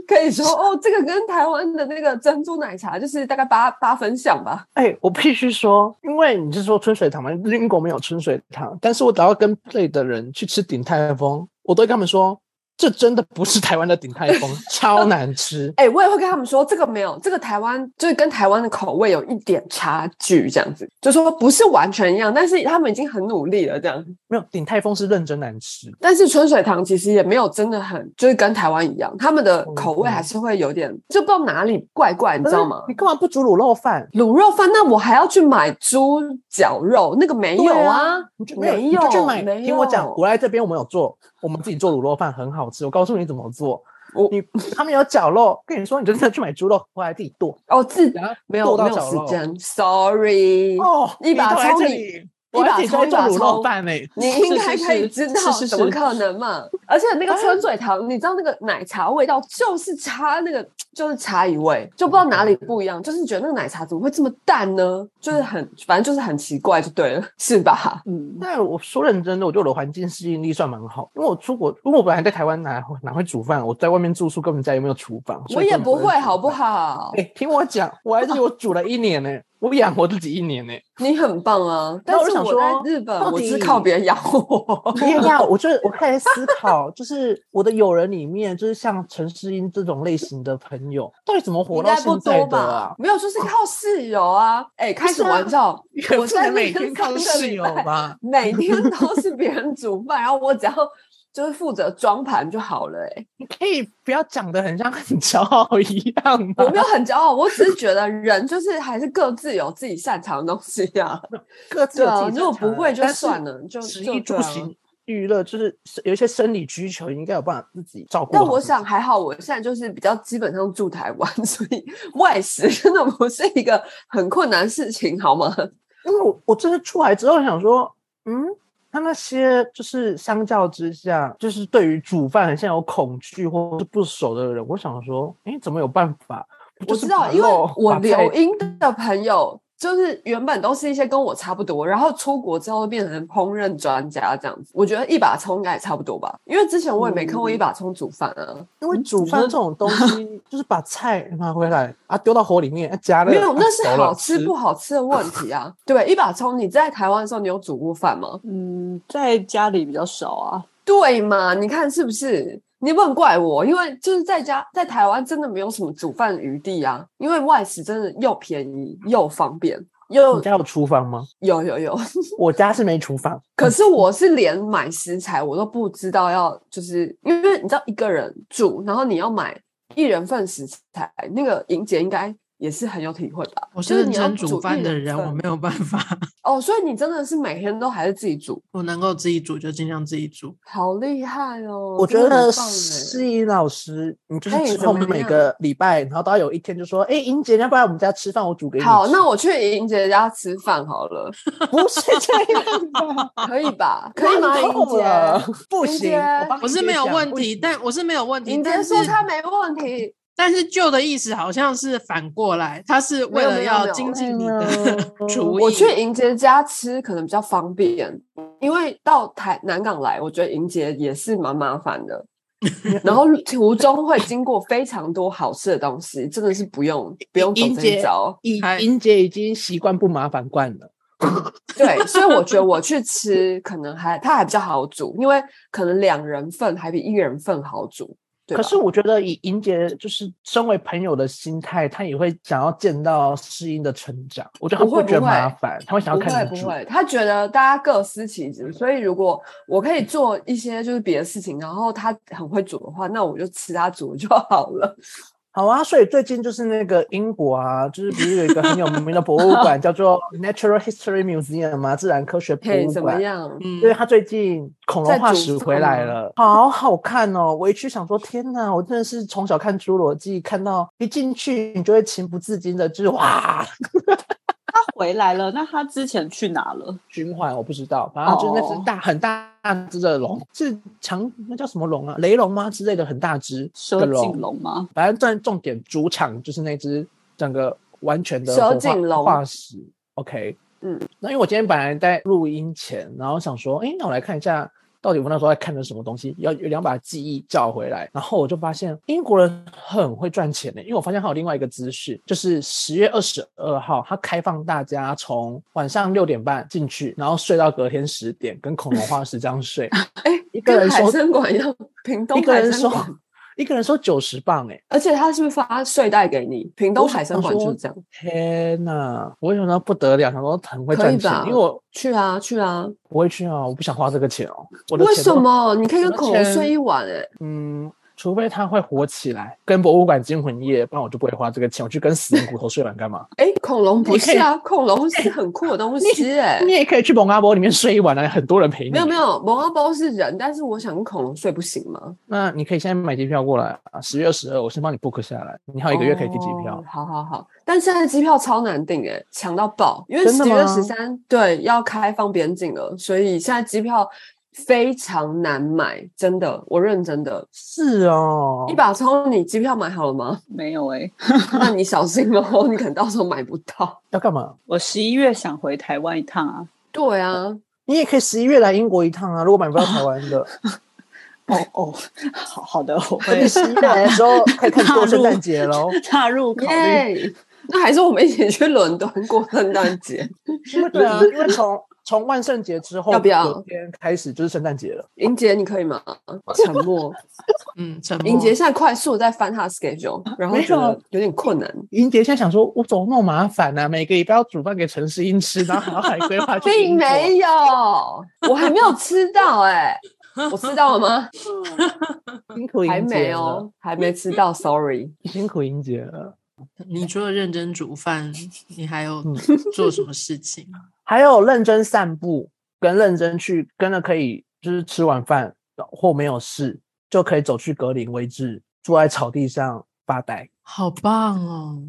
可以说哦，这个跟台湾的那个珍珠奶茶就是大概八八分像吧。哎、我必须说，因为你是说春水堂嘛，英国没有春水堂，但是我只要跟对的人去吃鼎泰丰，我都会跟他们说，这真的不是台湾的鼎泰丰，超难吃。哎、我也会跟他们说，这个没有，这个台湾就是跟台湾的口味有一点差距，这样子，就说不是完全一样，但是他们已经很努力了，这样。没有鼎泰丰是认真难吃，但是春水堂其实也没有真的很，就是跟台湾一样，他们的口味还是会有点，就不知道哪里怪怪，你知道吗？你干嘛不煮卤肉饭？卤肉饭，那我还要去买猪脚肉，那个没有对啊，没你就去买。听我讲，我来这边我们有做，我们自己做卤肉饭很好吃。我告诉你怎么做。我你他们有绞肉，跟你说，你就真的去买猪肉回来自己剁，哦，自然没有没有。时间，sorry。哦，一把葱你我还自己把葱一把在做卤肉饭呢。你应该可以知道，是是是怎么可能嘛？而且那个春水堂，你知道那个奶茶味道就是差那个就是差一味，就不知道哪里不一样，就是觉得那个奶茶怎么会这么淡呢？就是很反正就是很奇怪，就对了，是吧？嗯，但我说认真的，我觉得我的环境适应力算蛮好，因为我出国，因为我本来在台湾哪哪会煮饭，我在外面住宿根本家里没有厨房，我也不会，好不？好？哎、听我讲，我在这里我煮了一年呢、我养活自己一年呢、你很棒啊！但那我想是我在说日本，到我是靠别人养我。[laughs] 没有呀，我就我开始思考，就是我的友人里面，就是像陈诗英这种类型的朋友，到底怎么活到应该不现在多吧的啊？？没有，就是靠室友啊！哎，开什么玩笑？我在能每天靠室友吧？每天都是别人煮饭，然后我只要就是负责装盘就好了、欸。你 [laughs] 可以不要讲的很像 [laughs] 很骄傲一样吗？我没有很骄傲，我只是觉得人就是还是各自有自己擅长的东西啊。[laughs] 各自有自己如果不会就算了，就食衣住行娱乐，就是有一些生理需求，应该有办法自己照顾但我想还好，我现在就是比较基本上住台湾，所以外食真的不是一个很困难的事情，好吗？因为我我真的出来之后想说，嗯，那那些就是相较之下，就是对于煮饭很像有恐惧或是不熟的人，我想说，哎，怎么有办法？我知道，因为我把菜留英的朋友。就是原本都是一些跟我差不多，然后出国之后变成烹饪专家这样子。我觉得一把葱应该也差不多吧，因为之前我也没看过一把葱煮饭啊。因为煮饭这种东 [laughs] 西，就是把菜拿回来啊，丢到火里面，啊加热，没有，啊那是好吃不好吃的问题啊。对，一把葱，你在台湾的时候，你有煮过饭吗？嗯，在家里比较少啊。对嘛？你看是不是？你不能怪我，因为就是在家在台湾真的没有什么煮饭余地啊，因为外食真的又便宜又方便，又你家有厨房吗？有有有。[laughs] 我家是没厨房，可是我是连买食材我都不知道要，就是因为你知道一个人住，然后你要买一人份食材，那个莹姐应该也是很有体会吧？我就是认真煮饭的人，我份没有办法，[laughs] 哦，所以你真的是每天都还是自己煮，我能够自己煮就尽量自己煮。好厉害哦！我觉得真的很棒哎适应老师，你就是哎之后每个礼拜，然后到有一天就说，哎，英姐，要不然我们家吃饭，我煮给你。好，那我去莹姐家吃饭好了，[laughs] 不是这样的，[laughs] 可以吧？可以吗？莹姐，不行，我是没有问题，但我是没有问题，莹姐但是说她没问题，但是旧的意思好像是反过来，他是为了要精进你哎的呦 [laughs] 厨艺。我去莹姐家吃可能比较方便，因为到台南港来，我觉得莹姐也是蛮麻烦的。[laughs] 然后途中会经过非常多好吃的东西，真的是不用不用走这一招。英嗨英姐已经习惯不麻烦惯了。对，所以我觉得我去吃可能还它还比较好煮，因为可能两人份还比一人份好煮。对可是我觉得以莹姐就是身为朋友的心态，她也会想要见到适应的成长。我觉得她觉得不会麻烦，她会想要看你煮。会不会，她觉得大家各司其职，所以如果我可以做一些就是别的事情，然后她很会煮的话，那我就吃她煮就好了。好啊，所以最近就是那个英国啊，就是不是有一个很有名的博物馆 [laughs] 叫做 Natural History Museum 吗？自然科学博，物馆。怎么样？嗯因为他最近恐龙化石回来了，好好看哦！我一去想说，天哪，我真的是从小看侏罗纪，看到一进去你就会情不自禁的，就是哇，他回来了，那他之前去哪了？循环我不知道，反正就是那只哦大、很大只的龙，是长那叫什么龙啊？雷龙吗之类的，很大只蛇的颈龙吗？反正重重点主场就是那只整个完全的蛇颈龙化石。OK，嗯，那因为我今天本来在录音前，然后想说，哎，那我来看一下。到底我那时候在看的什么东西？要有两把记忆叫回来，然后我就发现英国人很会赚钱的，因为我发现还有另外一个资讯，就是十月二十二号，他开放大家从晚上六点半进去，然后睡到隔天十点，跟恐龙化石这样睡。哎，一个人说参馆一样，屏东一个人说一个人收九十磅、欸，而且他是不是发睡袋给你？屏东海参馆说就是这样。天哪，我想到不得了，想说很会赚钱，因为我去啊去啊！不会去啊，我不想花这个钱哦。我的为什？么？你可以跟我的恐龙睡一晚哎、嗯，除非它会火起来，跟博物馆惊魂夜，不然我就不会花这个钱。我去跟死人骨头睡完干嘛？[laughs] 哎，恐龙不是啊，恐龙是很酷的东西 [laughs] 哎、你也可以去蒙阿波里面睡一晚啊，很多人陪你。没有没有，蒙阿波是人，但是我想跟恐龙睡不行吗？那你可以现在买机票过来啊，十月二十二，我先帮你 book 下来，你还有一个月可以订机票哦。好好好，但现在机票超难订哎，抢到爆，因为十月十三对要开放边境了，所以现在机票非常难买，真的，我认真的。是哦一，把葱，你机票买好了吗？没有哎、[laughs] 那你小心哦，你可能到时候买不到。要干嘛？我十一月想回台湾一趟啊。对啊，你也可以十一月来英国一趟啊，如果买不到台湾的，[laughs] 哦哦，好好的，我那会你十一月来的时候可以过圣诞节喽。纳入考虑。耶！那还是我们一起去伦敦过圣诞节。因为对啊，因为从从万圣节之后，要不要天开始就是圣诞节了。英杰，你可以吗？沉默。[laughs] 嗯，沉默。英杰现在快速地在翻他的 schedule，然后觉得有点困难。英杰现在想说，我怎么那么麻烦呢、每个礼拜要煮饭给陈诗英吃，然后还要海规划 [laughs] 去英并。没有，我还没有吃到哎、我吃到了吗？[laughs] 辛苦英还杰了，没哦，还没吃到，sorry。辛苦英杰了。你除了认真煮饭，你还有嗯做什么事情？[laughs] 还有认真散步，跟认真去跟着可以，就是吃完饭或没有事，就可以走去格林威治，坐在草地上发呆。好棒哦！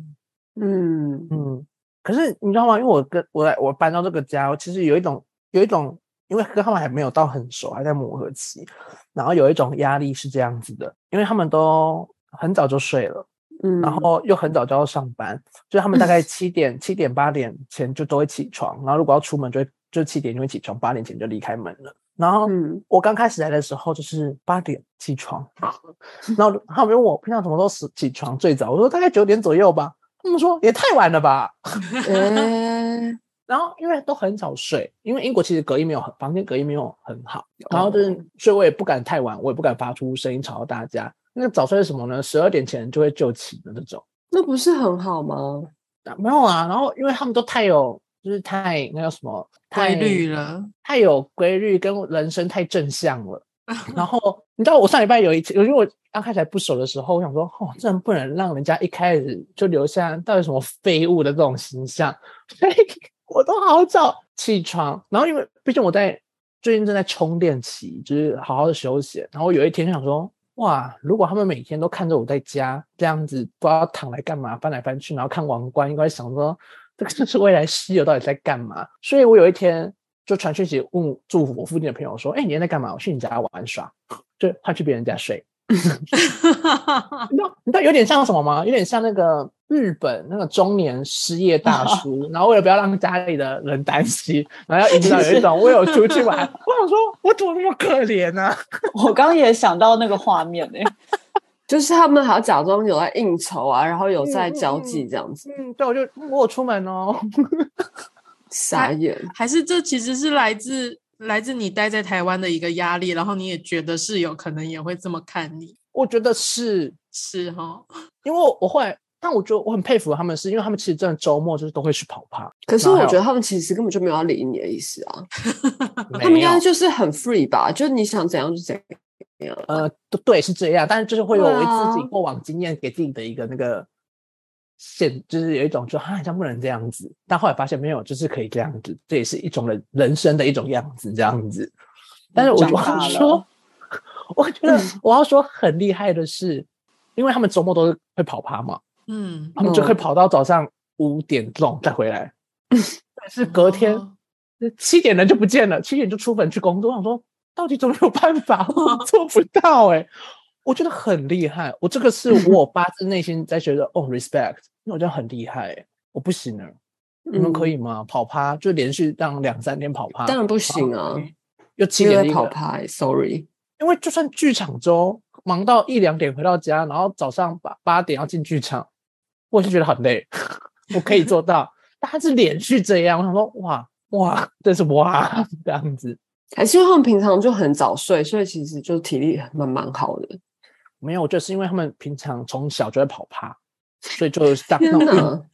嗯，嗯，可是你知道吗？因为我跟我来我搬到这个家，其实有一种有一种，因为跟他们还没有到很熟，还在磨合期，然后有一种压力是这样子的，因为他们都很早就睡了，嗯然后又很早就要上班，就是他们大概七点七点八点前就都会起床，然后如果要出门就会就七点就会起床，八点前就离开门了。然后嗯我刚开始来的时候就是八点起床，然后他们问我平常什么时候起起床最早，我说大概九点左右吧。他们说也太晚了吧。诶 [laughs] 然后因为都很早睡，因为英国其实隔音没有很房间隔音没有很好，然后就是所以我也不敢太晚，我也不敢发出声音吵到大家。那个早睡是什么呢？十二点前就会就寝的那种。那不是很好吗？啊没有啊，然后因为他们都太有，就是太那叫什么规律了，太有规律，跟人生太正向了。[laughs] 然后你知道我上礼拜有一次，因为我刚开始还不熟的时候，我想说，哦，真的不能让人家一开始就留下到底什么废物的这种形象，[laughs] 所以我都好早起床。然后因为毕竟我在最近正在充电期，就是好好的休息。然后有一天就想说，哇，如果他们每天都看着我在家这样子，不知道躺来干嘛，翻来翻去，然后看王冠，应该想说，这个就是未来西游到底在干嘛？所以我有一天。就传讯息问祝福我附近的朋友说：“哎，你今天在干嘛？我去你家玩耍。”就他去别人家睡。[laughs] 你知道你知道有点像什么吗？有点像那个日本那个中年失业大叔，[laughs] 然后为了不要让家里的人担心，然后要营造有一种我有出去玩。[laughs] 我想说，我怎么那么可怜呢？我刚也想到那个画面呢，就是他们还要假装有在应酬啊，然后有在交际这样子。嗯，对，我就我有出门哦。傻眼，还是这其实是来自来自你待在台湾的一个压力，然后你也觉得室友可能也会这么看你。我觉得是是哈，[laughs] 因为我后来，但我觉得我很佩服他们，是因为他们其实真的周末就是都会去跑趴。可是我觉得他们其实根本就没有要理你的意思啊，[laughs] 他们应该就是很 free 吧，就是你想怎样就怎样。呃，对，是这样，但是就是会有为自己过往经验给自己的一个那个。现就是有一种，就好像不能这样子，但后来发现没有，就是可以这样子，这也是一种人人生的一种样子，这样子。但是我要说，[laughs] 我觉得我要说很厉害的是，因为他们周末都是会跑趴嘛，嗯，他们就会跑到早上五点钟再回来，[laughs] 但是隔天七点人就不见了，七点就出门去工作。我想说，到底怎么有办法？[laughs] 做不到哎。我觉得很厉害，我这个是 [laughs] 我发自内心在觉得哦，respect，因为我觉得很厉害，我不行了，你们可以吗？跑趴就连续当两三天跑趴，当然不行啊，又七点跑趴，sorry，因为就算剧场周忙到一两点回到家，然后早上八八点要进剧场，我是觉得很累，[laughs] 我可以做到，但他是连续这样，我想说哇哇，这是哇 [laughs] 这样子，还是因为他们平常就很早睡，所以其实就体力蛮蛮好的。没有，我觉得是因为他们平常从小就在跑趴，所以就 [laughs] 当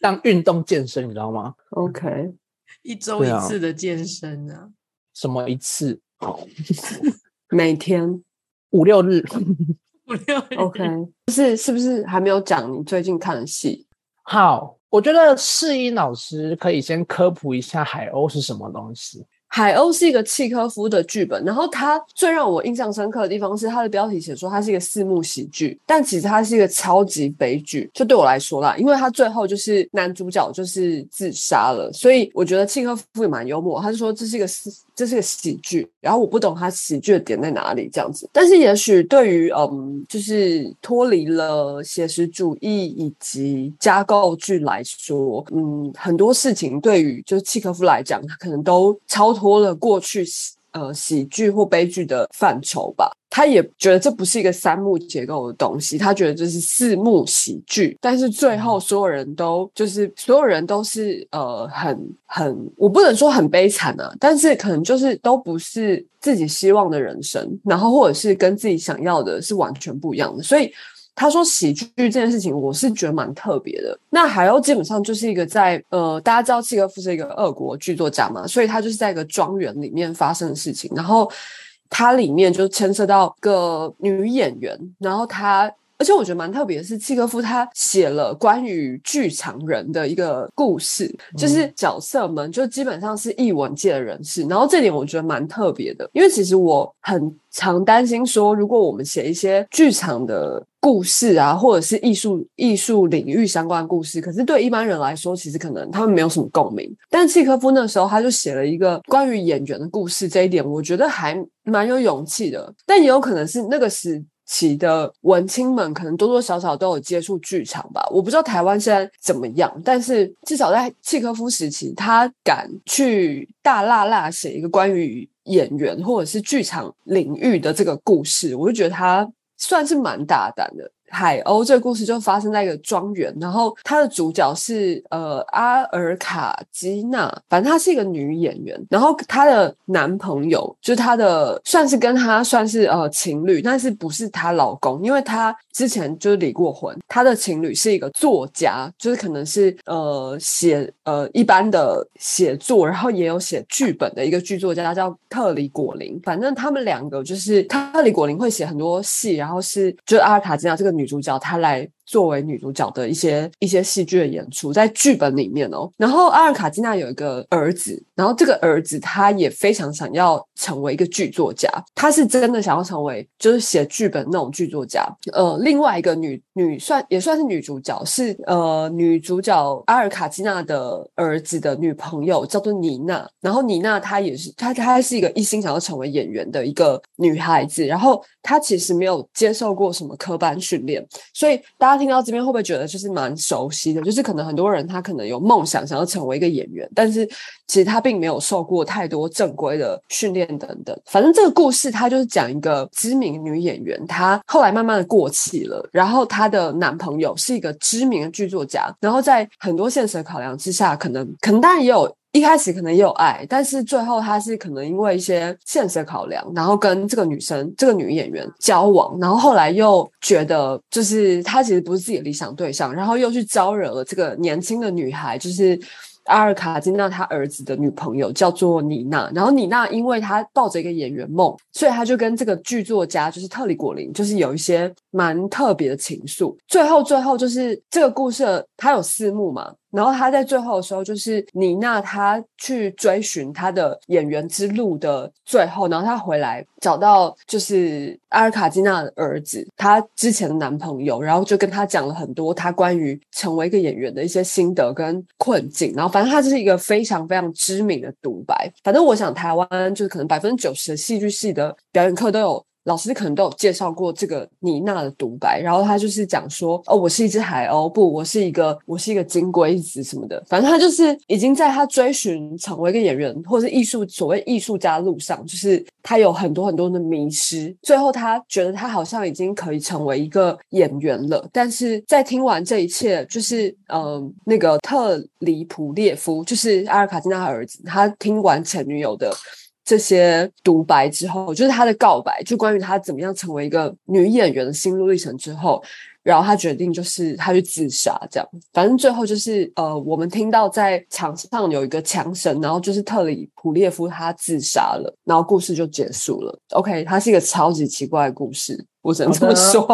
当运动健身，你知道吗？OK，[laughs] 一周一次的健身啊？什么一次？[laughs] 每天五六日，五六日。OK，是是不是还没有讲你最近看的戏？好，我觉得世英老师可以先科普一下海鸥是什么东西。海鸥是一个契诃夫的剧本，然后它最让我印象深刻的地方是它的标题写说它是一个四幕喜剧，但其实它是一个超级悲剧。就对我来说啦，因为它最后就是男主角就是自杀了，所以我觉得契诃夫也蛮幽默。他就说这是一个四。这是个喜剧，然后我不懂它喜剧的点在哪里这样子。但是也许对于嗯，就是脱离了写实主义以及加构剧来说，嗯，很多事情对于就是契科夫来讲，他可能都超脱了过去。呃，喜剧或悲剧的范畴吧，他也觉得这不是一个三幕结构的东西，他觉得这是四幕喜剧。但是最后所有人都就是所有人都是呃很很，我不能说很悲惨啊，但是可能就是都不是自己希望的人生，然后或者是跟自己想要的是完全不一样的，所以。他说喜剧这件事情，我是觉得蛮特别的。那海鸥基本上就是一个在呃，大家知道契诃夫是一个俄国剧作家嘛，所以他就是在一个庄园里面发生的事情。然后它里面就牵涉到个女演员，然后她。而且我觉得蛮特别的是，契诃夫他写了关于剧场人的一个故事，就是角色们就基本上是艺文界的人士。然后这点我觉得蛮特别的，因为其实我很常担心说，如果我们写一些剧场的故事啊，或者是艺术艺术领域相关的故事，可是对一般人来说，其实可能他们没有什么共鸣。但契诃夫那时候他就写了一个关于演员的故事，这一点我觉得还蛮有勇气的。但也有可能是那个是。起的文青们可能多多少少都有接触剧场吧，我不知道台湾现在怎么样，但是至少在契科夫时期，他敢去大辣辣写一个关于演员或者是剧场领域的这个故事，我就觉得他算是蛮大胆的。海鸥这个故事就发生在一个庄园，然后它的主角是呃阿尔卡基娜，反正她是一个女演员，然后她的男朋友就是她的算是跟她算是呃情侣，但是不是她老公，因为她之前就是离过婚，她的情侣是一个作家，就是可能是呃写呃一般的写作，然后也有写剧本的一个剧作家叫特里果林，反正他们两个就是特里果林会写很多戏，然后是就是阿尔卡基娜这个女主角她来。作为女主角的一些一些戏剧的演出，在剧本里面哦。然后阿尔卡基娜有一个儿子，然后这个儿子他也非常想要成为一个剧作家，他是真的想要成为就是写剧本那种剧作家。呃，另外一个女女算也算是女主角，是呃女主角阿尔卡基娜的儿子的女朋友叫做妮娜。然后妮娜她也是她她是一个一心想要成为演员的一个女孩子，然后她其实没有接受过什么科班训练，所以大家。听到这边会不会觉得就是蛮熟悉的？就是可能很多人他可能有梦想想要成为一个演员，但是其实他并没有受过太多正规的训练等等。反正这个故事他就是讲一个知名女演员，她后来慢慢的过气了，然后她的男朋友是一个知名的剧作家，然后在很多现实的考量之下，可能可能当然也有。一开始可能也有爱，但是最后他是可能因为一些现实考量，然后跟这个女生、这个女演员交往，然后后来又觉得就是他其实不是自己的理想对象，然后又去招惹了这个年轻的女孩，就是。阿尔卡金娜他儿子的女朋友叫做妮娜，然后妮娜因为她抱着一个演员梦，所以她就跟这个剧作家就是特里果林，就是有一些蛮特别的情愫。最后，最后就是这个故事，它有四幕嘛，然后他在最后的时候，就是妮娜她去追寻她的演员之路的最后，然后她回来找到就是阿尔卡金娜的儿子，她之前的男朋友，然后就跟他讲了很多他关于成为一个演员的一些心得跟困境，然后。反正他就是一个非常非常知名的独白。反正我想，台湾就是可能百分之九十的戏剧系的表演课都有。老师可能都有介绍过这个妮娜的独白，然后他就是讲说，哦，我是一只海鸥，不，我是一个，我是一个金龟子什么的。反正他就是已经在他追寻成为一个演员或是艺术所谓艺术家路上，就是他有很多很多的迷失。最后他觉得他好像已经可以成为一个演员了，但是在听完这一切，就是嗯，那个特里普列夫，就是阿尔卡金娜的儿子，他听完前女友的。这些独白之后，就是他的告白，就关于他怎么样成为一个女演员的心路历程之后，然后他决定就是他去自杀，这样。反正最后就是呃，我们听到在墙上有一个枪声，然后就是特里普列夫他自杀了，然后故事就结束了。OK，它是一个超级奇怪的故事。我只能这么说。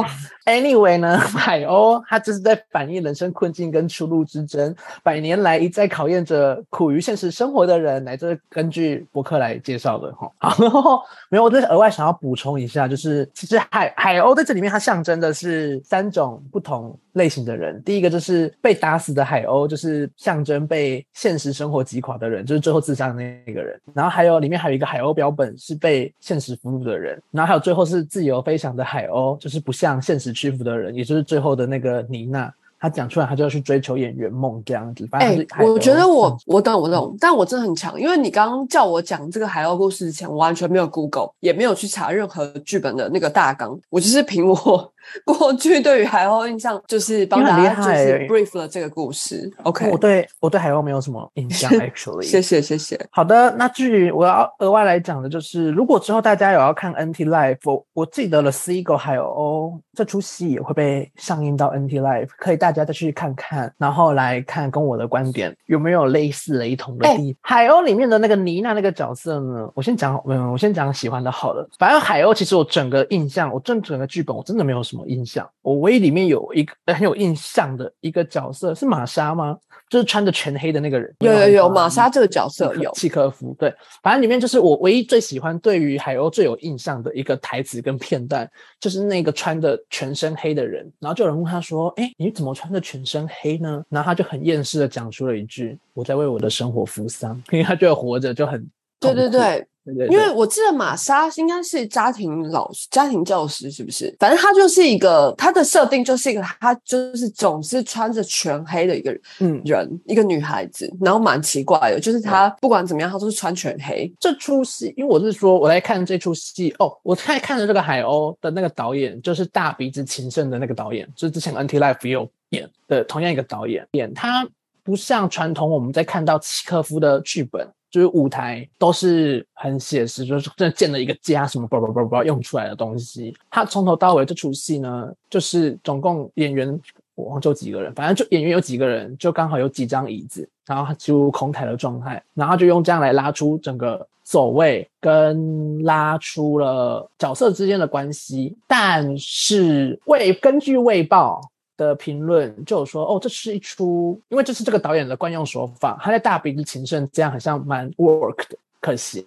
Anyway 呢，[laughs] 海鸥它就是在反映人生困境跟出路之争，百年来一再考验着苦于现实生活的人。来这根据博客来介绍的哈。好，[laughs] 没有，我这额外想要补充一下，就是其实海海鸥在这里面它象征的是三种不同类型的人。第一个就是被打死的海鸥，就是象征被现实生活击垮的人，就是最后自杀的那个人。然后还有里面还有一个海鸥标本，是被现实俘虏的人。然后还有最后是自由飞翔的海。海鸥就是不向现实屈服的人，也就是最后的那个妮娜。他讲出来，他就要去追求演员梦这样子。哎，我觉得我我懂我懂，但我真的很强，因为你刚刚叫我讲这个海鸥故事之前，我完全没有 Google，也没有去查任何剧本的那个大纲，我就是凭我 [laughs] 过去对于海鸥印象，就是帮大家就是 brief 了这个故事。OK，我对我对海鸥没有什么印象，[laughs] actually。谢谢谢谢。好的，那至于我要额外来讲的就是，如果之后大家有要看 NT Live，我我记得了《Seagull》海鸥这出戏也会被上映到 NT Live，可以大。大家再去看看，然后来看跟我的观点有没有类似雷同的地方。海鸥里面的那个妮娜那个角色呢？我先讲，嗯，我先讲喜欢的好了。反正海鸥其实我整个印象，我正整个剧本我真的没有什么印象。我唯一里面有一个很有印象的一个角色是玛莎吗？就是穿着全黑的那个人。有有有，玛莎这个角色有契科夫。对，反正里面就是我唯一最喜欢、对于海鸥最有印象的一个台词跟片段，就是那个穿的全身黑的人。然后就有人问他说：“哎，你怎么穿着全身黑呢？”然后他就很厌世的讲出了一句：“我在为我的生活扶丧。”因为他觉得活着就很……对对对。对对因为我记得玛莎应该是家庭老师、家庭教师，是不是？反正她就是一个，她的设定就是一个，她就是总是穿着全黑的一个嗯，人，一个女孩子，然后蛮奇怪的，就是她不管怎么样，她都是穿全黑。这出戏，因为我是说我在看这出戏哦，我在看的这个海鸥的那个导演就是大鼻子情圣的那个导演，就是之前 NT Life 也有演的同样一个导演，演他不像传统我们在看到契科夫的剧本。就是舞台都是很写实，就是真的建了一个家，什么叭叭叭叭用出来的东西。他从头到尾这出戏呢，就是总共演员我忘记几个人，反正就演员有几个人，就刚好有几张椅子，然后他几乎空台的状态，然后就用这样来拉出整个走位，跟拉出了角色之间的关系。但是未根据卫报的评论就有说，哦，这是一出，因为这是这个导演的惯用手法，他在《大鼻子情圣》这样好像蛮 work 的。可行，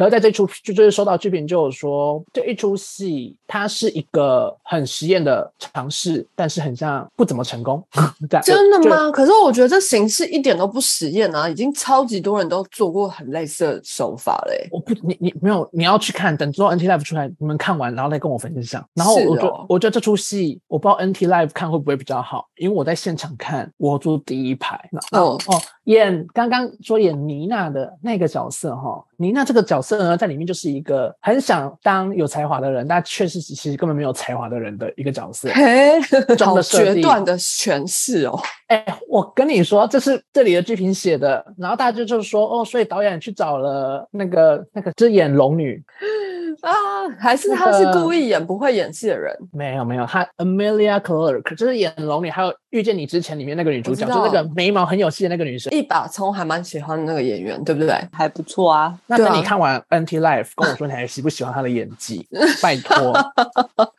可是在这出就就是收到剧评就有说，这一出戏它是一个很实验的尝试，但是很像不怎么成功。[laughs] 真的吗？可是我觉得这形式一点都不实验啊，已经超级多人都做过很类似的手法嘞、我不，你你没有，你要去看，等之后 NT Live 出来，你们看完然后再跟我分享。然后是我觉得，哦我觉得这出戏，我不知道 NT Live 看会不会比较好，因为我在现场看，我坐第一排。那哦哦，演刚刚说演妮娜的那个角色哈，妮娜这个角色呢，在里面就是一个很想当有才华的人，但确实其实根本没有才华的人的一个角色。好的决断的诠释哦。[laughs] 哎，我跟你说，这是这里的剧评写的，然后大家就是说哦，所以导演去找了那个那个，就是演龙女，啊，还是他是故意演不会演戏的人？没有没有，他 Amelia Clark 就是演龙女，还有遇见你之前里面那个女主角，就那个眉毛很有戏的那个女生。一把葱还蛮喜欢的那个演员，对不对？还不错啊。那你看完 NT Life，跟我说你还喜不喜欢她的演技？[laughs] 拜托，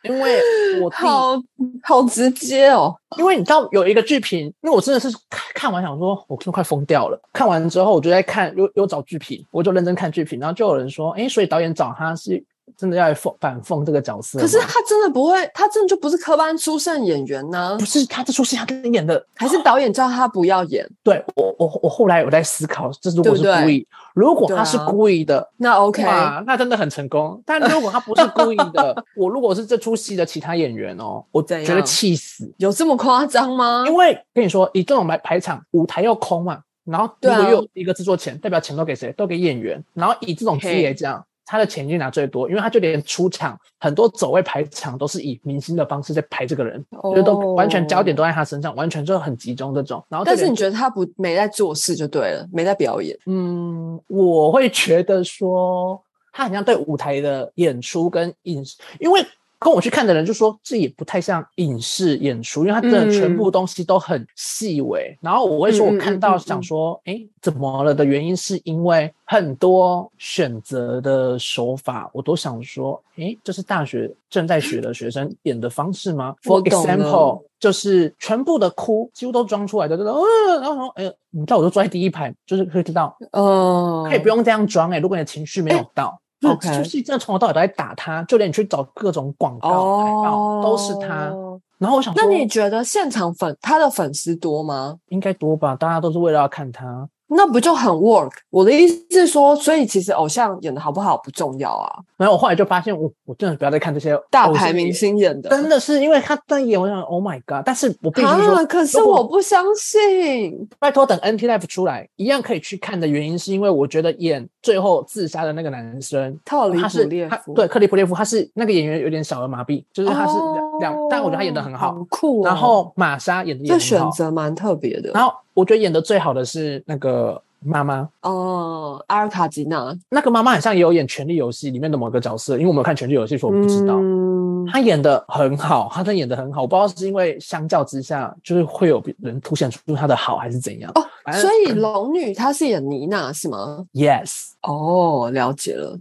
因为我弟，好好直接哦。因为你知道有一个剧评，因为我真的是看看完想说，我都快疯掉了。看完之后，我就在看，又又找剧评，我就认真看剧评，然后就有人说，哎，所以导演找他是真的要来讽反讽这个角色？可是他真的不会，他真的就不是科班出身演员呢不，是他这出戏他真的演的还是导演叫他不要演？对我，我我后来有在思考，这如果是故意，如果他是故意的，那 OK，哇，那真的很成功。但如果他不是故意的，[laughs] 我如果是这出戏的其他演员哦，我怎觉得气死。有这么夸张吗？因为跟你说，以这种排排场，舞台又空嘛，然后又有一个制作钱，代表钱都给谁？都给演员。然后以这种资嘿来讲，他的钱就拿最多，因为他就连出场很多走位排场都是以明星的方式在排这个人，就是都完全焦点都在他身上，完全就很集中这种。然后但是你觉得他不没在做事就对了，没在表演。嗯，我会觉得说，他好像对舞台的演出跟影视，因为跟我去看的人就说，这也不太像影视演出，因为他真的全部东西都很细微。然后我会说，嗯嗯我看到嗯嗯想说，哎、怎么了的原因是因为很多选择的手法，我都想说，哎，这是大学正在学的学生演的方式吗？[laughs] For example。就是全部的哭几乎都装出来的，就是呃，然后说，哎、你知道我就坐在第一排，就是可以知道，嗯，可以不用这样装哎、如果你的情绪没有到。就是真的从头到尾都在打他，就连你去找各种广告、海报都是他。哦然后我想说，那你觉得现场粉他的粉丝多吗？应该多吧？大家都是为了要看他。那不就很 work？我的意思是说，所以其实偶像演的好不好不重要啊，然后我后来就发现，我我真的不要再看这些大牌明，星演的。真的是因为他在演，我想 Oh my God！但是我必须说，啊！可是我不相信。拜托等 NT Life 出来，一样可以去看的原因，是因为我觉得演最后自杀的那个男生，特里他是普列夫他对克里普列夫，他是那个演员有点小儿麻痹，就是他是两，哦但我觉得他演的很好。酷哦。然后玛莎演的也这很好，选择蛮特别的。然后我觉得演的最好的是那个妈妈，哦，阿尔卡吉娜，那个妈妈好像也有演《权力游戏》里面的某个角色，因为我没有看《权力游戏》，所以我不知道。嗯，她演的很好，她真的演的很好。我不知道是因为相较之下，就是会有人凸显出她的好，还是怎样。哦所以龙女她是演妮娜是吗？yes，哦，了解了。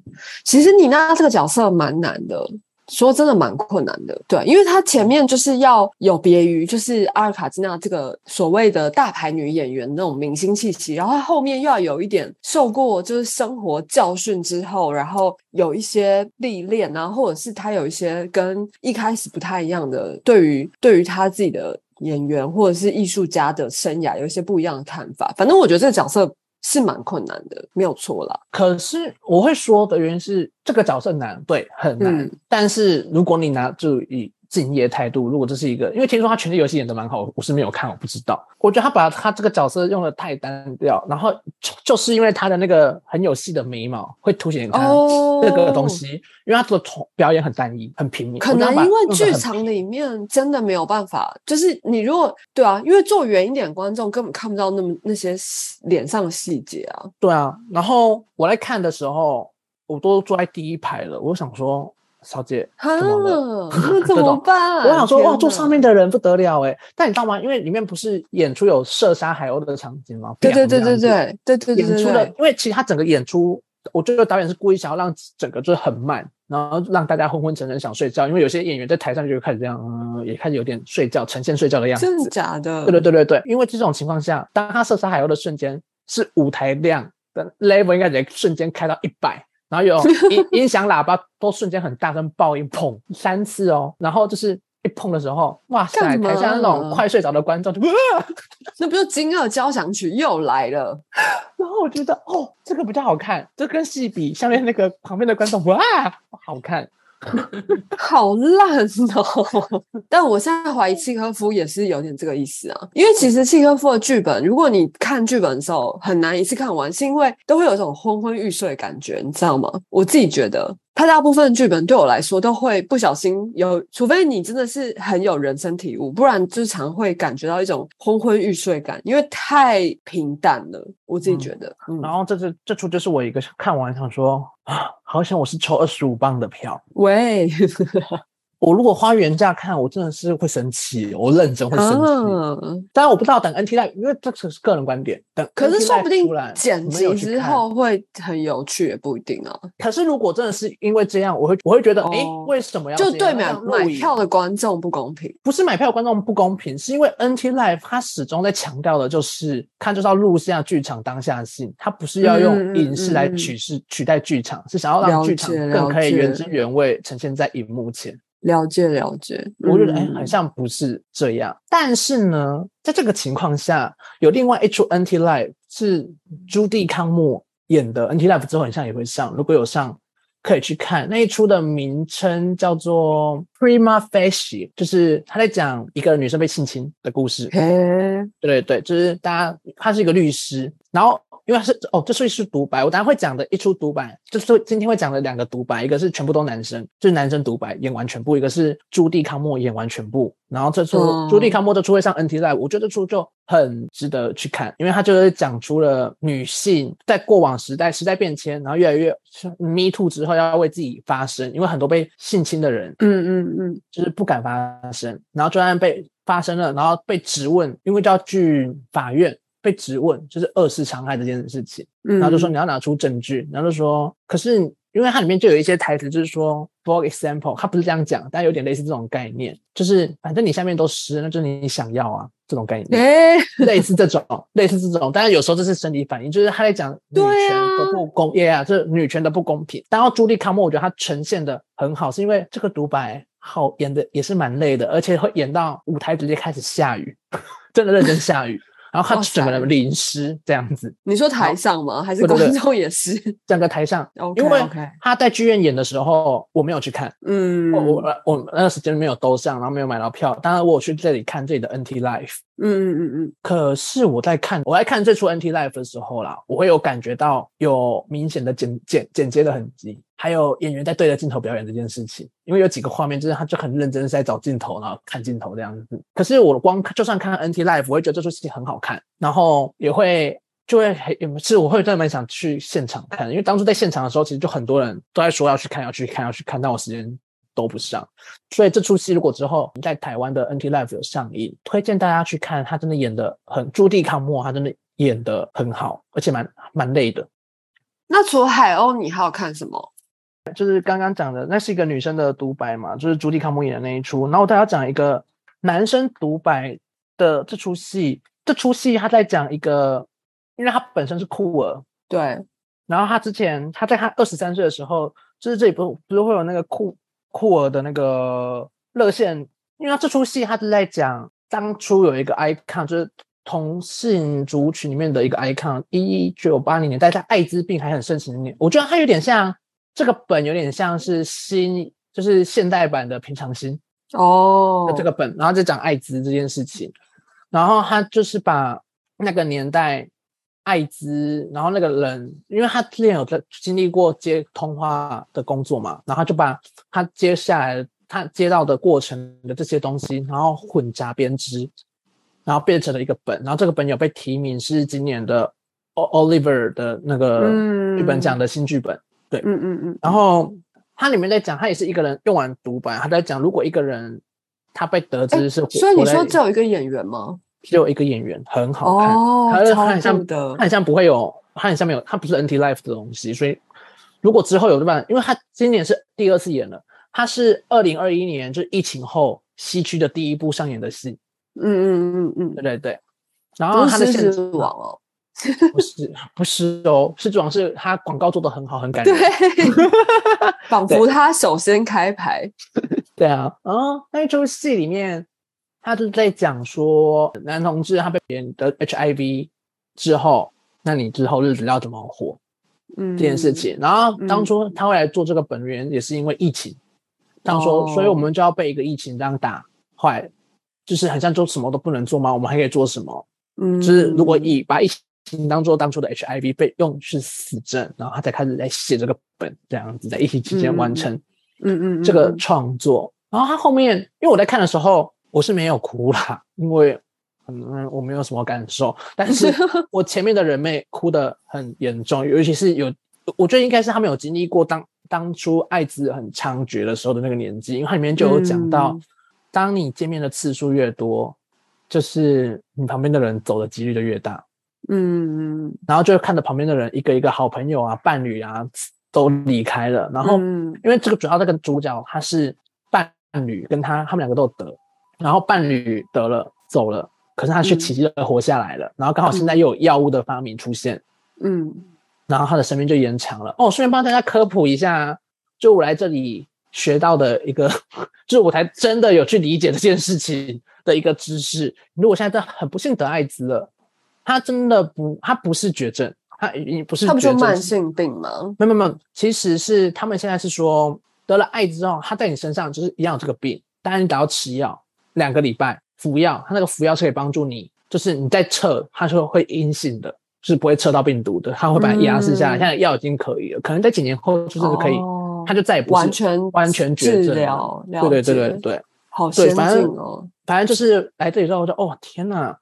其实妮娜这个角色蛮难的，说真的蛮困难的。对，因为她前面就是要有别于就是阿尔卡基娜这个所谓的大牌女演员那种明星气息，然后她后面又要有一点受过就是生活教训之后，然后有一些历练啊，或者是她有一些跟一开始不太一样的对于对于她自己的。演员或者是艺术家的生涯有一些不一样的看法，反正我觉得这个角色是蛮困难的，没有错啦。可是我会说的原因是这个角色难，对，很难。嗯但是如果你拿就以敬业态度，如果这是一个，因为听说他权力游戏演的蛮好，我是没有看，我不知道。我觉得他把他这个角色用的太单调，然后就就是因为他的那个很有戏的眉毛会凸显他哦这个东西，因为他的同表演很单一，很平民。可能因为剧场里面真的没有办法，就是你如果对啊，因为坐远一点，观众根本看不到那么那些细脸上的细节啊。对啊，然后我在看的时候，我都坐在第一排了，我想说，小姐哈，怎么了？那 [laughs] [laughs] 怎么办？我想说，哇，坐上面的人不得了哎！但你知道吗？因为里面不是演出有射杀海鸥的场景吗？对对对对对对对对对演出的，因为其实他整个演出，我觉得导演是故意想要让整个就是很慢，然后让大家昏昏沉沉想睡觉，因为有些演员在台上就开始这样，嗯，也开始有点睡觉，呈现睡觉的样子真的。假的？对对对对对，因为这种情况下，当他射杀海鸥的瞬间，是舞台量的 level 应该得瞬间开到一百，然后有 [laughs] 音音响喇叭都瞬间很大声爆音，砰三次哦，然后就是一碰的时候，哇塞，台下那种快睡着的观众 [laughs] 那不是《惊愕交响曲又来了？然后我觉得哦，这个比较好看，这跟戏比，下面那个旁边的观众哇好看，[laughs] 好烂哦！[laughs] 但我现在怀疑契诃夫也是有点这个意思啊，因为其实契诃夫的剧本，如果你看剧本的时候很难一次看完，是因为都会有一种昏昏欲睡的感觉，你知道吗？我自己觉得，他大部分的剧本对我来说都会不小心有，除非你真的是很有人生体悟，不然就常会感觉到一种昏昏欲睡感，因为太平淡了。我自己觉得，嗯，然后这这这出就是我一个看完想说啊，好像我是抽二十五磅的票，喂，我如果花原价看，我真的是会生气，我认真会生气。啊，当然我不知道等 NT Live，因为这只是个人观点。等可是说不定剪辑之后会很有趣，也不一定啊。可是如果真的是因为这样，我会我会觉得，诶，哦为什么要就对买买票的观众不公平。不是买票的观众不公平，是因为 NT Live 它始终在强调的就是看就是要录下剧场当下性，它不是要嗯用嗯影视来嗯嗯取是取代剧场，是想要让剧场更可以原汁原味呈现在荧幕前。了解了解，我觉得哎、嗯好像不是这样。但是呢，在这个情况下，有另外一出 NT Live 是朱棣康莫演的 NT Live 之后，好像也会上，如果有上。可以去看那一出的名称叫做《Prima Facie》，就是他在讲一个女生被性侵的故事。嘿，对对对，就是大家他是一个律师，然后因为他是哦，这是一出独白，我等下会讲的一出独白，就是今天会讲的两个独白，一个是全部都男生，就是男生独白演完全部，一个是朱棣康莫演完全部。然后这出、哦朱棣康莫这出会上 NT Live，我觉得这出就很值得去看，因为他就是讲出了女性在过往时代时代变迁，然后越来越 Me Too 之后要为自己发声，因为很多被性侵的人嗯嗯嗯，就是不敢发声，然后就算被发生了，然后被质问，因为就要去法院被质问，就是二次伤害这件事情，嗯然后就说你要拿出证据，然后就说，可是因为它里面就有一些台词，就是说，for example，它不是这样讲，但有点类似这种概念，就是反正你下面都湿，那就是你想要啊，这种概念。哎，类似这种，类似这种，但是有时候这是生理反应，就是他在讲女权的不公，耶啊，这女权的不公平。然后朱莉康莫，我觉得她呈现的很好，是因为这个独白好演的也是蛮累的，而且会演到舞台直接开始下雨，[laughs] 真的认真下雨，然后他整个人淋湿这样子，你说台上吗？还是观众也是？整个台上。因为他在剧院演的时候我没有去看，嗯，我我我那个时间没有兜上，然后没有买到票，当然我有去这里看这里的 NT Live。嗯嗯嗯嗯，可是我在看我在看这出 NT Live 的时候啦，我会有感觉到有明显的剪剪剪接的痕迹，还有演员在对着镜头表演这件事情。因为有几个画面就是他就很认真地在找镜头，然后看镜头这样子。可是我光就算看 NT Live，我会觉得这出戏很好看，然后也会。就会很是我会真的蛮想去现场看，因为当初在现场的时候，其实就很多人都在说要去看，要去看，要去看，但我时间都不上。所以这出戏如果之后在台湾的 NT Live 有上映，推荐大家去看，他真的演的很朱棣康莫，他真的演的很好，而且蛮蛮累的。那除了海鸥，你还有看什么？就是刚刚讲的，那是一个女生的独白嘛，就是朱迪康姆演的那一出。然后我大家讲一个男生独白的这出戏，这出戏他在讲一个，因为他本身是酷儿，对，然后他之前他在他二十三岁的时候，就是这里不不是会有那个酷酷儿的那个热线，因为他这出戏他是在讲当初有一个 icon，就是同性族群里面的一个 icon。一九八零年代，在艾滋病还很盛行的年，我觉得他有点像这个本，有点像是新，就是现代版的平常心哦。这个本，然后就讲艾滋这件事情，然后他就是把那个年代艾滋，然后那个人，因为他之前有在经历过接通话的工作嘛，然后就把他接下来他接到的过程的这些东西，然后混杂编织，然后变成了一个本，然后这个本有被提名是今年的 Oliver 的那个嗯剧本奖的新剧本，嗯嗯嗯嗯，然后它里面在讲，他也是一个人用完独白，他在讲，如果一个人他被得知是活，所以你说只有一个演员吗？只有一个演员很好看，哦他，他很像的他，很像不会有，他很像没有，他不是 NT Life 的东西，所以如果之后有对吧？因为他今年是第二次演了，他是二零二一年就是疫情后西区的第一部上演的戏，嗯嗯嗯嗯对对对。然嗯，后他的现子王哦，不是不是哦，是主要是他广告做的很好，很感人。对，[laughs] 仿佛他首先开牌，对啊，然后那一出戏里面，他就在讲说，男同志他被别人得 HIV 之后，那你之后日子要怎么活嗯，这件事情。然后当初他会来做这个本源，也是因为疫情。当说，哦所以我们就要被一个疫情这样打坏，就是很像就什么都不能做吗？我们还可以做什么？嗯，就是如果以把疫情当做当初的 HIV 被用是死症，然后他才开始在写这个本，这样子在疫情期间完成。嗯嗯嗯这个嗯创作。然后他后面，因为我在看的时候，我是没有哭啦，[laughs] 因为嗯，我没有什么感受。但是 [laughs] 我前面的人妹哭得很严重，尤其是有，我觉得应该是他们有经历过当当初艾滋很猖獗的时候的那个年纪，因为它里面就有讲到，嗯当你见面的次数越多，就是你旁边的人走的几率就越大。嗯。嗯然后就会看着旁边的人一个一个好朋友啊、伴侣啊都离开了，然后嗯。因为这个主要这个主角他是伴侣，跟他他们两个都有得，然后伴侣得了走了，可是他却嗯。奇迹的活下来了，然后刚好现在又有药物的发明出现，嗯。然后他的生命就延长了。哦，顺便帮大家科普一下，就我来这里学到的一个，[laughs] 就是我才真的有去理解这件事情的一个知识。如果现在真的很不幸得艾滋了，他真的不，他不是绝症，他已经不是他不绝症，就慢性病吗？没有没有，其实是他们现在是说得了艾滋之后，他在你身上就是一样有这个病，但是你只要吃药两个礼拜服药，他那个服药是可以帮助你，就是你在测，它说会阴性的，就是不会测到病毒的，它会把它压制下来。嗯现在药已经可以了，可能在几年后就是可以，哦它就再也不是完全完全绝症了对对对对对，好先进哦，反正就是来这里之后我就哦天哪，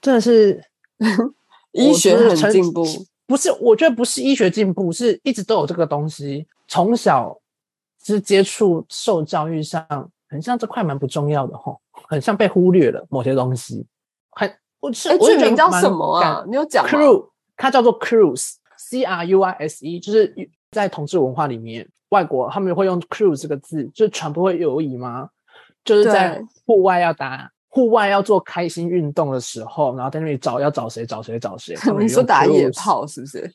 真的是 [laughs] 医学很进步，不是，我觉得不是医学进步，是一直都有这个东西，从小是接触受教育上，很像这块蛮不重要的吼，很像被忽略了某些东西，很我是哎，我就剧名叫什么啊？你有讲吗？？Cruise，它叫做 Cruise，C R U I S E，就是在同志文化里面，外国他们会用 Cruise 这个字，就是船不会游移吗？就是在对户外要打。户外要做开心运动的时候，然后在那里找要找谁找谁找谁。[laughs] 你说打野炮是不是？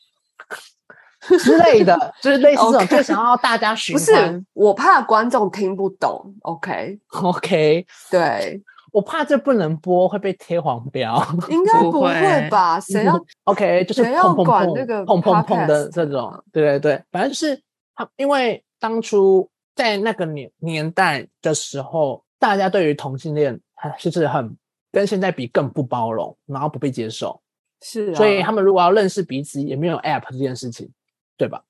[laughs] 之类的，就是类似这种就想要大家循不是。，我怕观众听不懂。[laughs] OK，OK，对，我怕这不能播会被贴黄标。应该不不会会吧？谁要 OK，就是谁要管那个砰砰砰的这种，对对对，反正就是他，因为当初在那个年年代的时候，大家对于同性恋还就是很跟现在比更不包容，然后不被接受，是啊？所以他们如果要认识彼此，也没有 App 这件事情，对吧？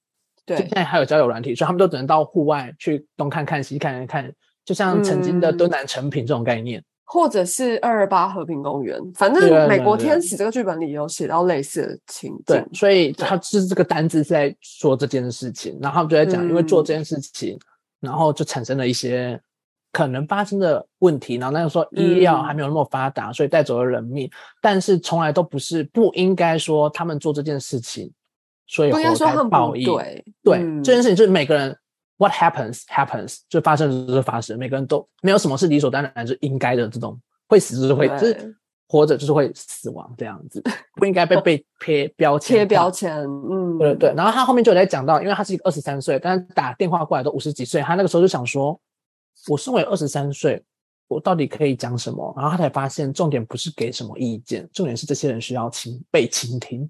对现在还有交友软体，所以他们都只能到户外去东看看西看看，就像曾经的嗯敦南成品这种概念。或者是二二八和平公园，反正美国天使这个剧本里有写到类似的情对，。所以他是这个单子是在说这件事情，然后他们就在讲，因为做嗯这件事情，然后就产生了一些可能发生的问题。然后那个时候医疗还没有那么发达，所以带走了人命，但是从来都不是不应该说他们做这件事情，所以不应该活该说他们报应。对，对，嗯。这件事情就是每个人 what happens happens 就发生就是发生，每个人都没有什么是理所当然是应该的这种，会死就是会，就是活着就是会死亡这样子，[laughs] 不应该被被贴标签。贴化标签，嗯，对对对，然后他后面就有在讲到，因为他是一个二十三岁，但是打电话过来都五十几岁，他那个时候就想说，我身为二十三岁，我到底可以讲什么？然后他才发现，重点不是给什么意见，重点是这些人需要倾被倾听。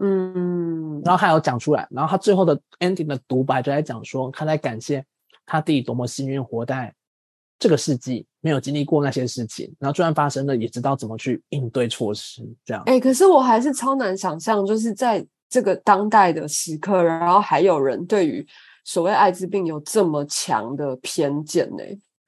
嗯，然后他有讲出来，然后他最后的 ending 的独白就在讲说，他在感谢他自己多么幸运活在这个世纪，没有经历过那些事情，然后就算发生了，也知道怎么去应对措施。这样，哎、可是我还是超难想象，就是在这个当代的时刻，然后还有人对于所谓艾滋病有这么强的偏见呢、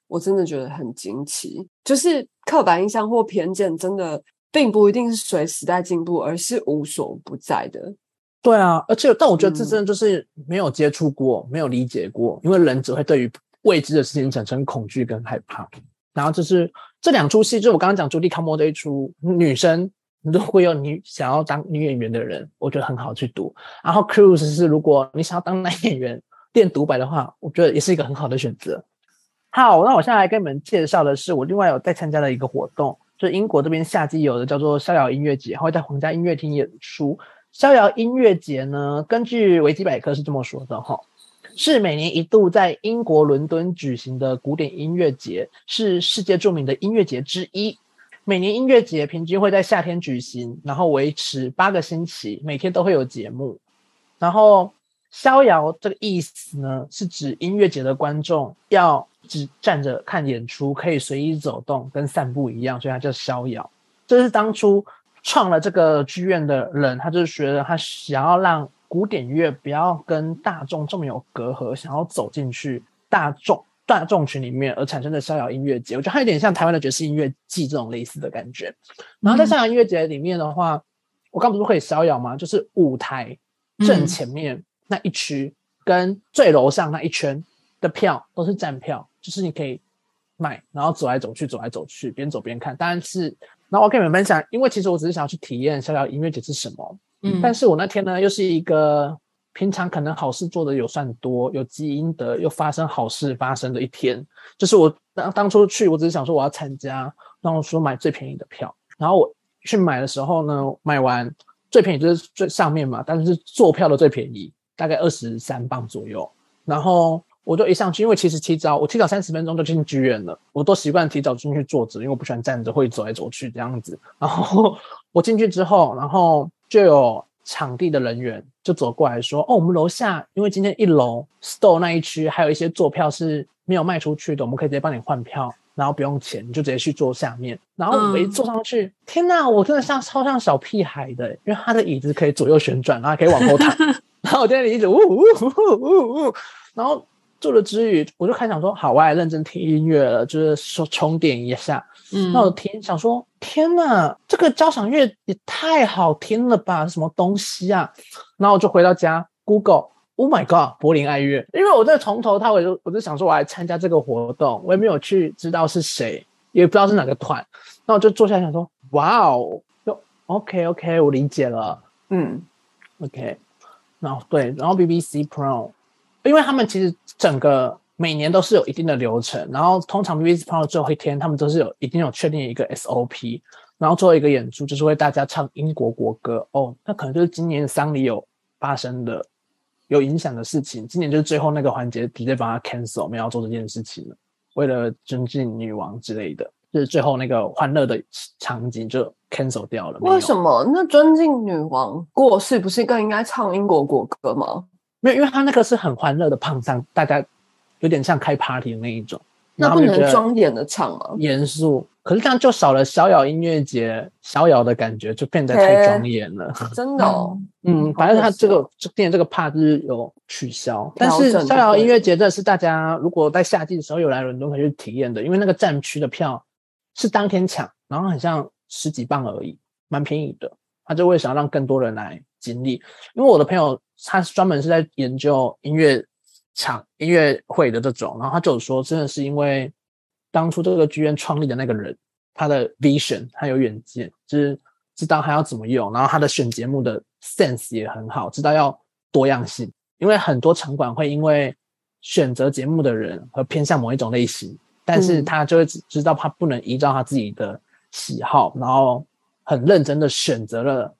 我真的觉得很惊奇。就是刻板印象或偏见，真的并不一定是随时代进步，而是无所不在的。对啊，而且但我觉得这嗯真的就是没有接触过，没有理解过，因为人只会对于未知的事情产生恐惧跟害怕。然后就是这两出戏，就是我刚刚讲朱莉康莫这一出，女生如果有你想要当女演员的人，我觉得很好去读。然后 Cruise 是如果你想要当男演员练独白的话，我觉得也是一个很好的选择。好，那我现在来跟你们介绍的是我另外有在参加的一个活动，就是英国这边夏季有的叫做逍遥音乐节，会在皇家音乐厅演出。逍遥音乐节呢，根据维基百科是这么说的哈，是每年一度在英国伦敦举行的古典音乐节，是世界著名的音乐节之一。每年音乐节平均会在夏天举行，然后维持八个星期，每天都会有节目。然后逍遥这个意思呢，是指音乐节的观众要只站着看演出，可以随意走动，跟散步一样，所以它叫逍遥。这是当初创了这个剧院的人，他就是觉得他想要让古典乐不要跟大众这么有隔阂，想要走进去大众大众群里面而产生的逍遥音乐节。我觉得它有点像台湾的爵士音乐季这种类似的感觉。然后在逍遥音乐节里面的话，我刚不是说可以逍遥吗？就是舞台正前面那一区跟最楼上那一圈的票都是站票，就是你可以买，然后走来走去，走来走去，边走边看。当然是，然后我跟你们分享，因为其实我只是想要去体验逍遥音乐节是什么。嗯，但是我那天呢，又是一个平常可能好事做的有算多，有积阴德，又发生好事发生的一天。就是我当当初去，我只是想说我要参加，然后说买最便宜的票。然后我去买的时候呢，买完最便宜就是最上面嘛，但是坐票的最便宜，大概二十三磅左右。然后我就一上去，因为其实提早我提早三十分钟就进剧院了，我都习惯提早进去坐着，因为我不喜欢站着，会走来走去这样子。然后我进去之后，然后就有场地的人员就走过来说：“哦，我们楼下因为今天一楼 store 那一区还有一些坐票是没有卖出去的，我们可以直接帮你换票。”然后不用钱，你就直接去坐下面。然后我一嗯坐上去，天呐，我真的像超像小屁孩的，因为他的椅子可以左右旋转，然后可以往后躺。[laughs] 然后我在那里一直呜呜呜呜呜，然后做了之余，我就开始想说，好，我来认真听音乐了，就是说充电一下。嗯，那我听想说，天呐，这个交响乐也太好听了吧，什么东西啊？然后我就回到家，Google。Oh my god！柏林爱乐，因为我在从头到尾就我就想说，我来参加这个活动，我也没有去知道是谁，也不知道是哪个团，那我就坐下来想说，哇哦，就 OK OK，我理解了嗯，，OK，然后对，然后 BBC Pro，因为他们其实整个每年都是有一定的流程，然后通常 BBC Pro 最后一天，他们都是有一定有确定一个 SOP，然后最后一个演出就是为大家唱英国国歌。哦，那可能就是今年丧礼有发生的有影响的事情，今年就是最后那个环节直接把它 cancel，我们要做这件事情了，为了尊敬女王之类的，就是最后那个欢乐的场景就 cancel 掉了。为什么？那尊敬女王过世不是更应该唱英国国歌吗？没有，因为他那个是很欢乐的胖上，大家有点像开 party 的那一种，那不能庄严的唱吗？严肃，可是这样就少了逍遥音乐节逍遥的感觉，就变得太庄严了。真的哦，嗯，反正他这个这今年这个 part 就是有取消，但是逍遥音乐节这是大家如果在夏季的时候有来伦敦可以去体验的，因为那个站区的票是当天抢，然后很像十几磅而已，蛮便宜的。他就为想要让更多人来经历，因为我的朋友他专门是在研究音乐场、音乐会的这种，然后他就说，真的是因为当初这个剧院创立的那个人，他的 vision 他有远见，就是知道他要怎么用，然后他的选节目的 sense 也很好，知道要多样性，因为很多场馆会因为选择节目的人而偏向某一种类型，但是嗯。他就会只知道他不能依照他自己的喜好，然后很认真的选择了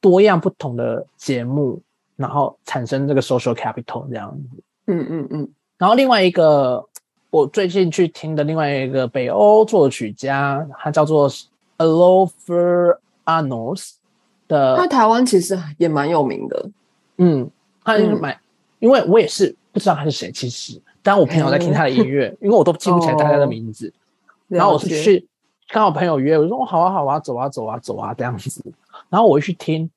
多样不同的节目，然后产生这个 social capital 这样子。嗯嗯嗯，然后另外一个我最近去听的另外一个北欧作曲家，他叫做 Alofer Arnold 的他台湾其实也蛮有名的，嗯，他买，因为我也是不知道他是谁，其实，但我朋友在听他的音乐，因为我都记不起来大家的名字，然后我是去刚好朋友约，我说哦好啊好啊，走啊走啊走啊这样子，然后我一去听，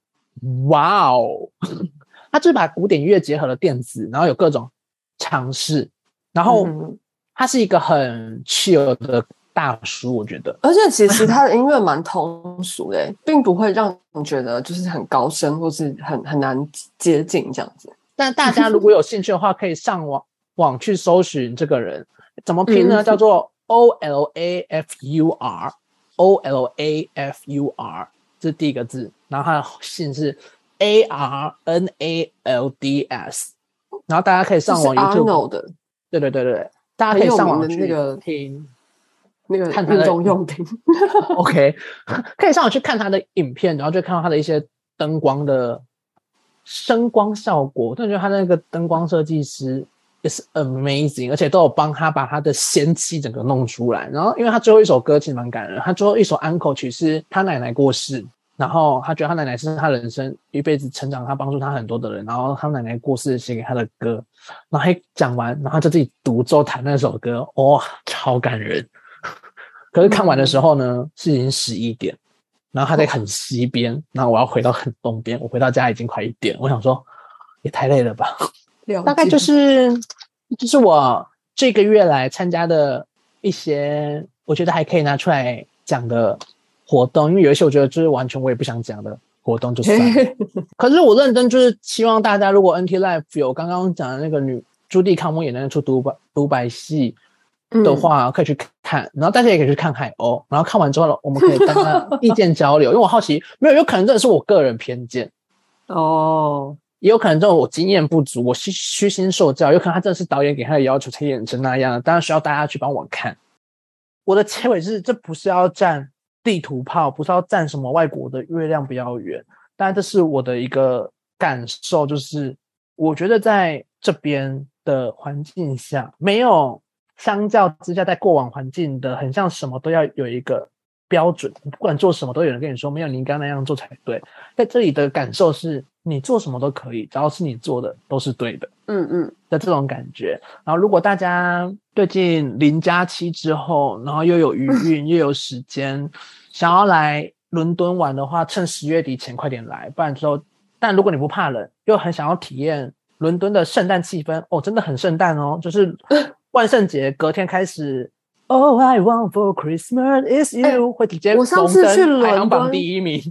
哇哦，[laughs] 他就是把古典音乐结合了电子，然后有各种尝试，然后嗯。他是一个很 chill 的大叔，我觉得，而且其实他的音乐蛮通俗的，并不会让你觉得就是很高深或是很很难接近这样子。但大家如果有兴趣的话，可以上网网去搜寻这个人，怎么拼呢？嗯。叫做 O L A F U R，O L A F U R，这是第一个字，然后他的姓是 A R N A L D S，然后大家可以上网 YouTube，Arnold 的。对对对对，大家可以上网那个听。那个看他的用品，[laughs] OK，可以上网去看他的影片，然后就看到他的一些灯光的声光效果。我真的觉得他那个灯光设计师也是 amazing，而且都有帮他把他的仙气整个弄出来。然后，因为他最后一首歌其实蛮感人，他最后一首安口曲是他奶奶过世，然后他觉得他奶奶是他人生一辈子成长，他帮助他很多的人，然后他奶奶过世写给他的歌，然后还讲完，然后就自己独奏弹那首歌，哇、超感人。可是看完的时候呢，是已经十一点，然后他在很西边，然后我要回到很东边，我回到家已经快一点，我想说也太累了吧，大概就。是就是我这个月来参加的一些，我觉得还可以拿出来讲的活动，因为有一些我觉得就是完全我也不想讲的活动就算了。[laughs] 可是我认真就是希望大家，如果 NT Life 有刚刚讲的那个女朱棣康梦演的那出独白独白戏嗯。的话，可以去看，然后大家也可以去看海鸥，然后看完之后，我们可以跟他意见交流，[laughs] 因为我好奇，没有有可能真的是我个人偏见，哦，也有可能这种我经验不足，我虚虚心受教，有可能他真的是导演给他的要求才演成那样，当然需要大家去帮我看。我的结尾是，这不是要占地图炮，不是要占什么外国的月亮比较远，当然这是我的一个感受，就是我觉得在这边的环境下，没有相较之下，在过往环境的很像什么都要有一个标准，不管做什么都有人跟你说，没有你应该那样做才对。在这里的感受是，你做什么都可以，只要是你做的都是对的嗯嗯，的这种感觉。然后，如果大家最近零假期之后，然后又有余 [laughs] 韵又有时间，想要来伦敦玩的话，趁十月底前快点来，不然之后，但如果你不怕冷，又很想要体验伦敦的圣诞气氛，哦，真的很圣诞哦，就是 [laughs] 万圣节隔天开始。All I want for Christmas is you，[laughs] 会直接哎我上次去伦排行榜敦第一名。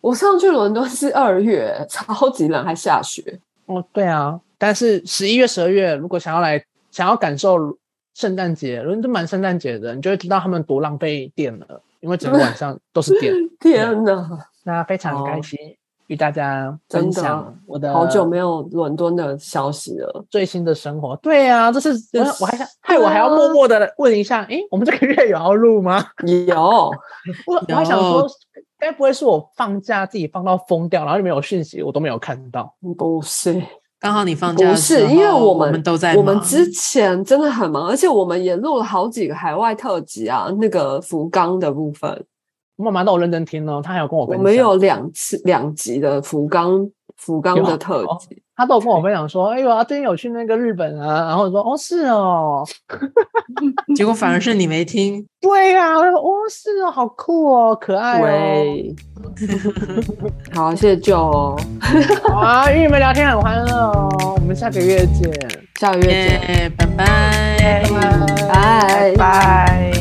我上去伦敦是二月，[laughs] 超级冷，还下雪。哦，对啊，但是十一月、十二月，如果想要来想要感受圣诞节，伦敦蛮圣诞节的，你就会知道他们多浪费电了，因为整个晚上都是电。[laughs] 天哪，那非常开哦心与大家分享我的好久没有伦敦的消息了。最新的生活。对啊，这是我还想，害我还要默默的问一下，诶，我们这个月有要录吗？有，我我还想有说，该不会是我放假自己放到疯掉，然后就没有讯息，我都没有看到。不是，刚好你放假不是，因为我们我们都在我们之前真的很忙，而且我们也录了好几个海外特辑啊，那个福冈的部分，我妈妈都有认真听哦，她还有跟我我分享。们有两次两集的福冈福冈的特哦辑。他都有跟我分享说，哎呦，他最近有去那个日本啊，然后我说，哦，是哦，[laughs] 结果反而是你没听。对呀、我说，哦，是哦，好酷哦，可爱哦，喂，[laughs] 好，谢谢舅哦，好啊，与你们聊天很欢乐哦，我们下个月见，下个月见，耶，拜拜。拜拜。拜。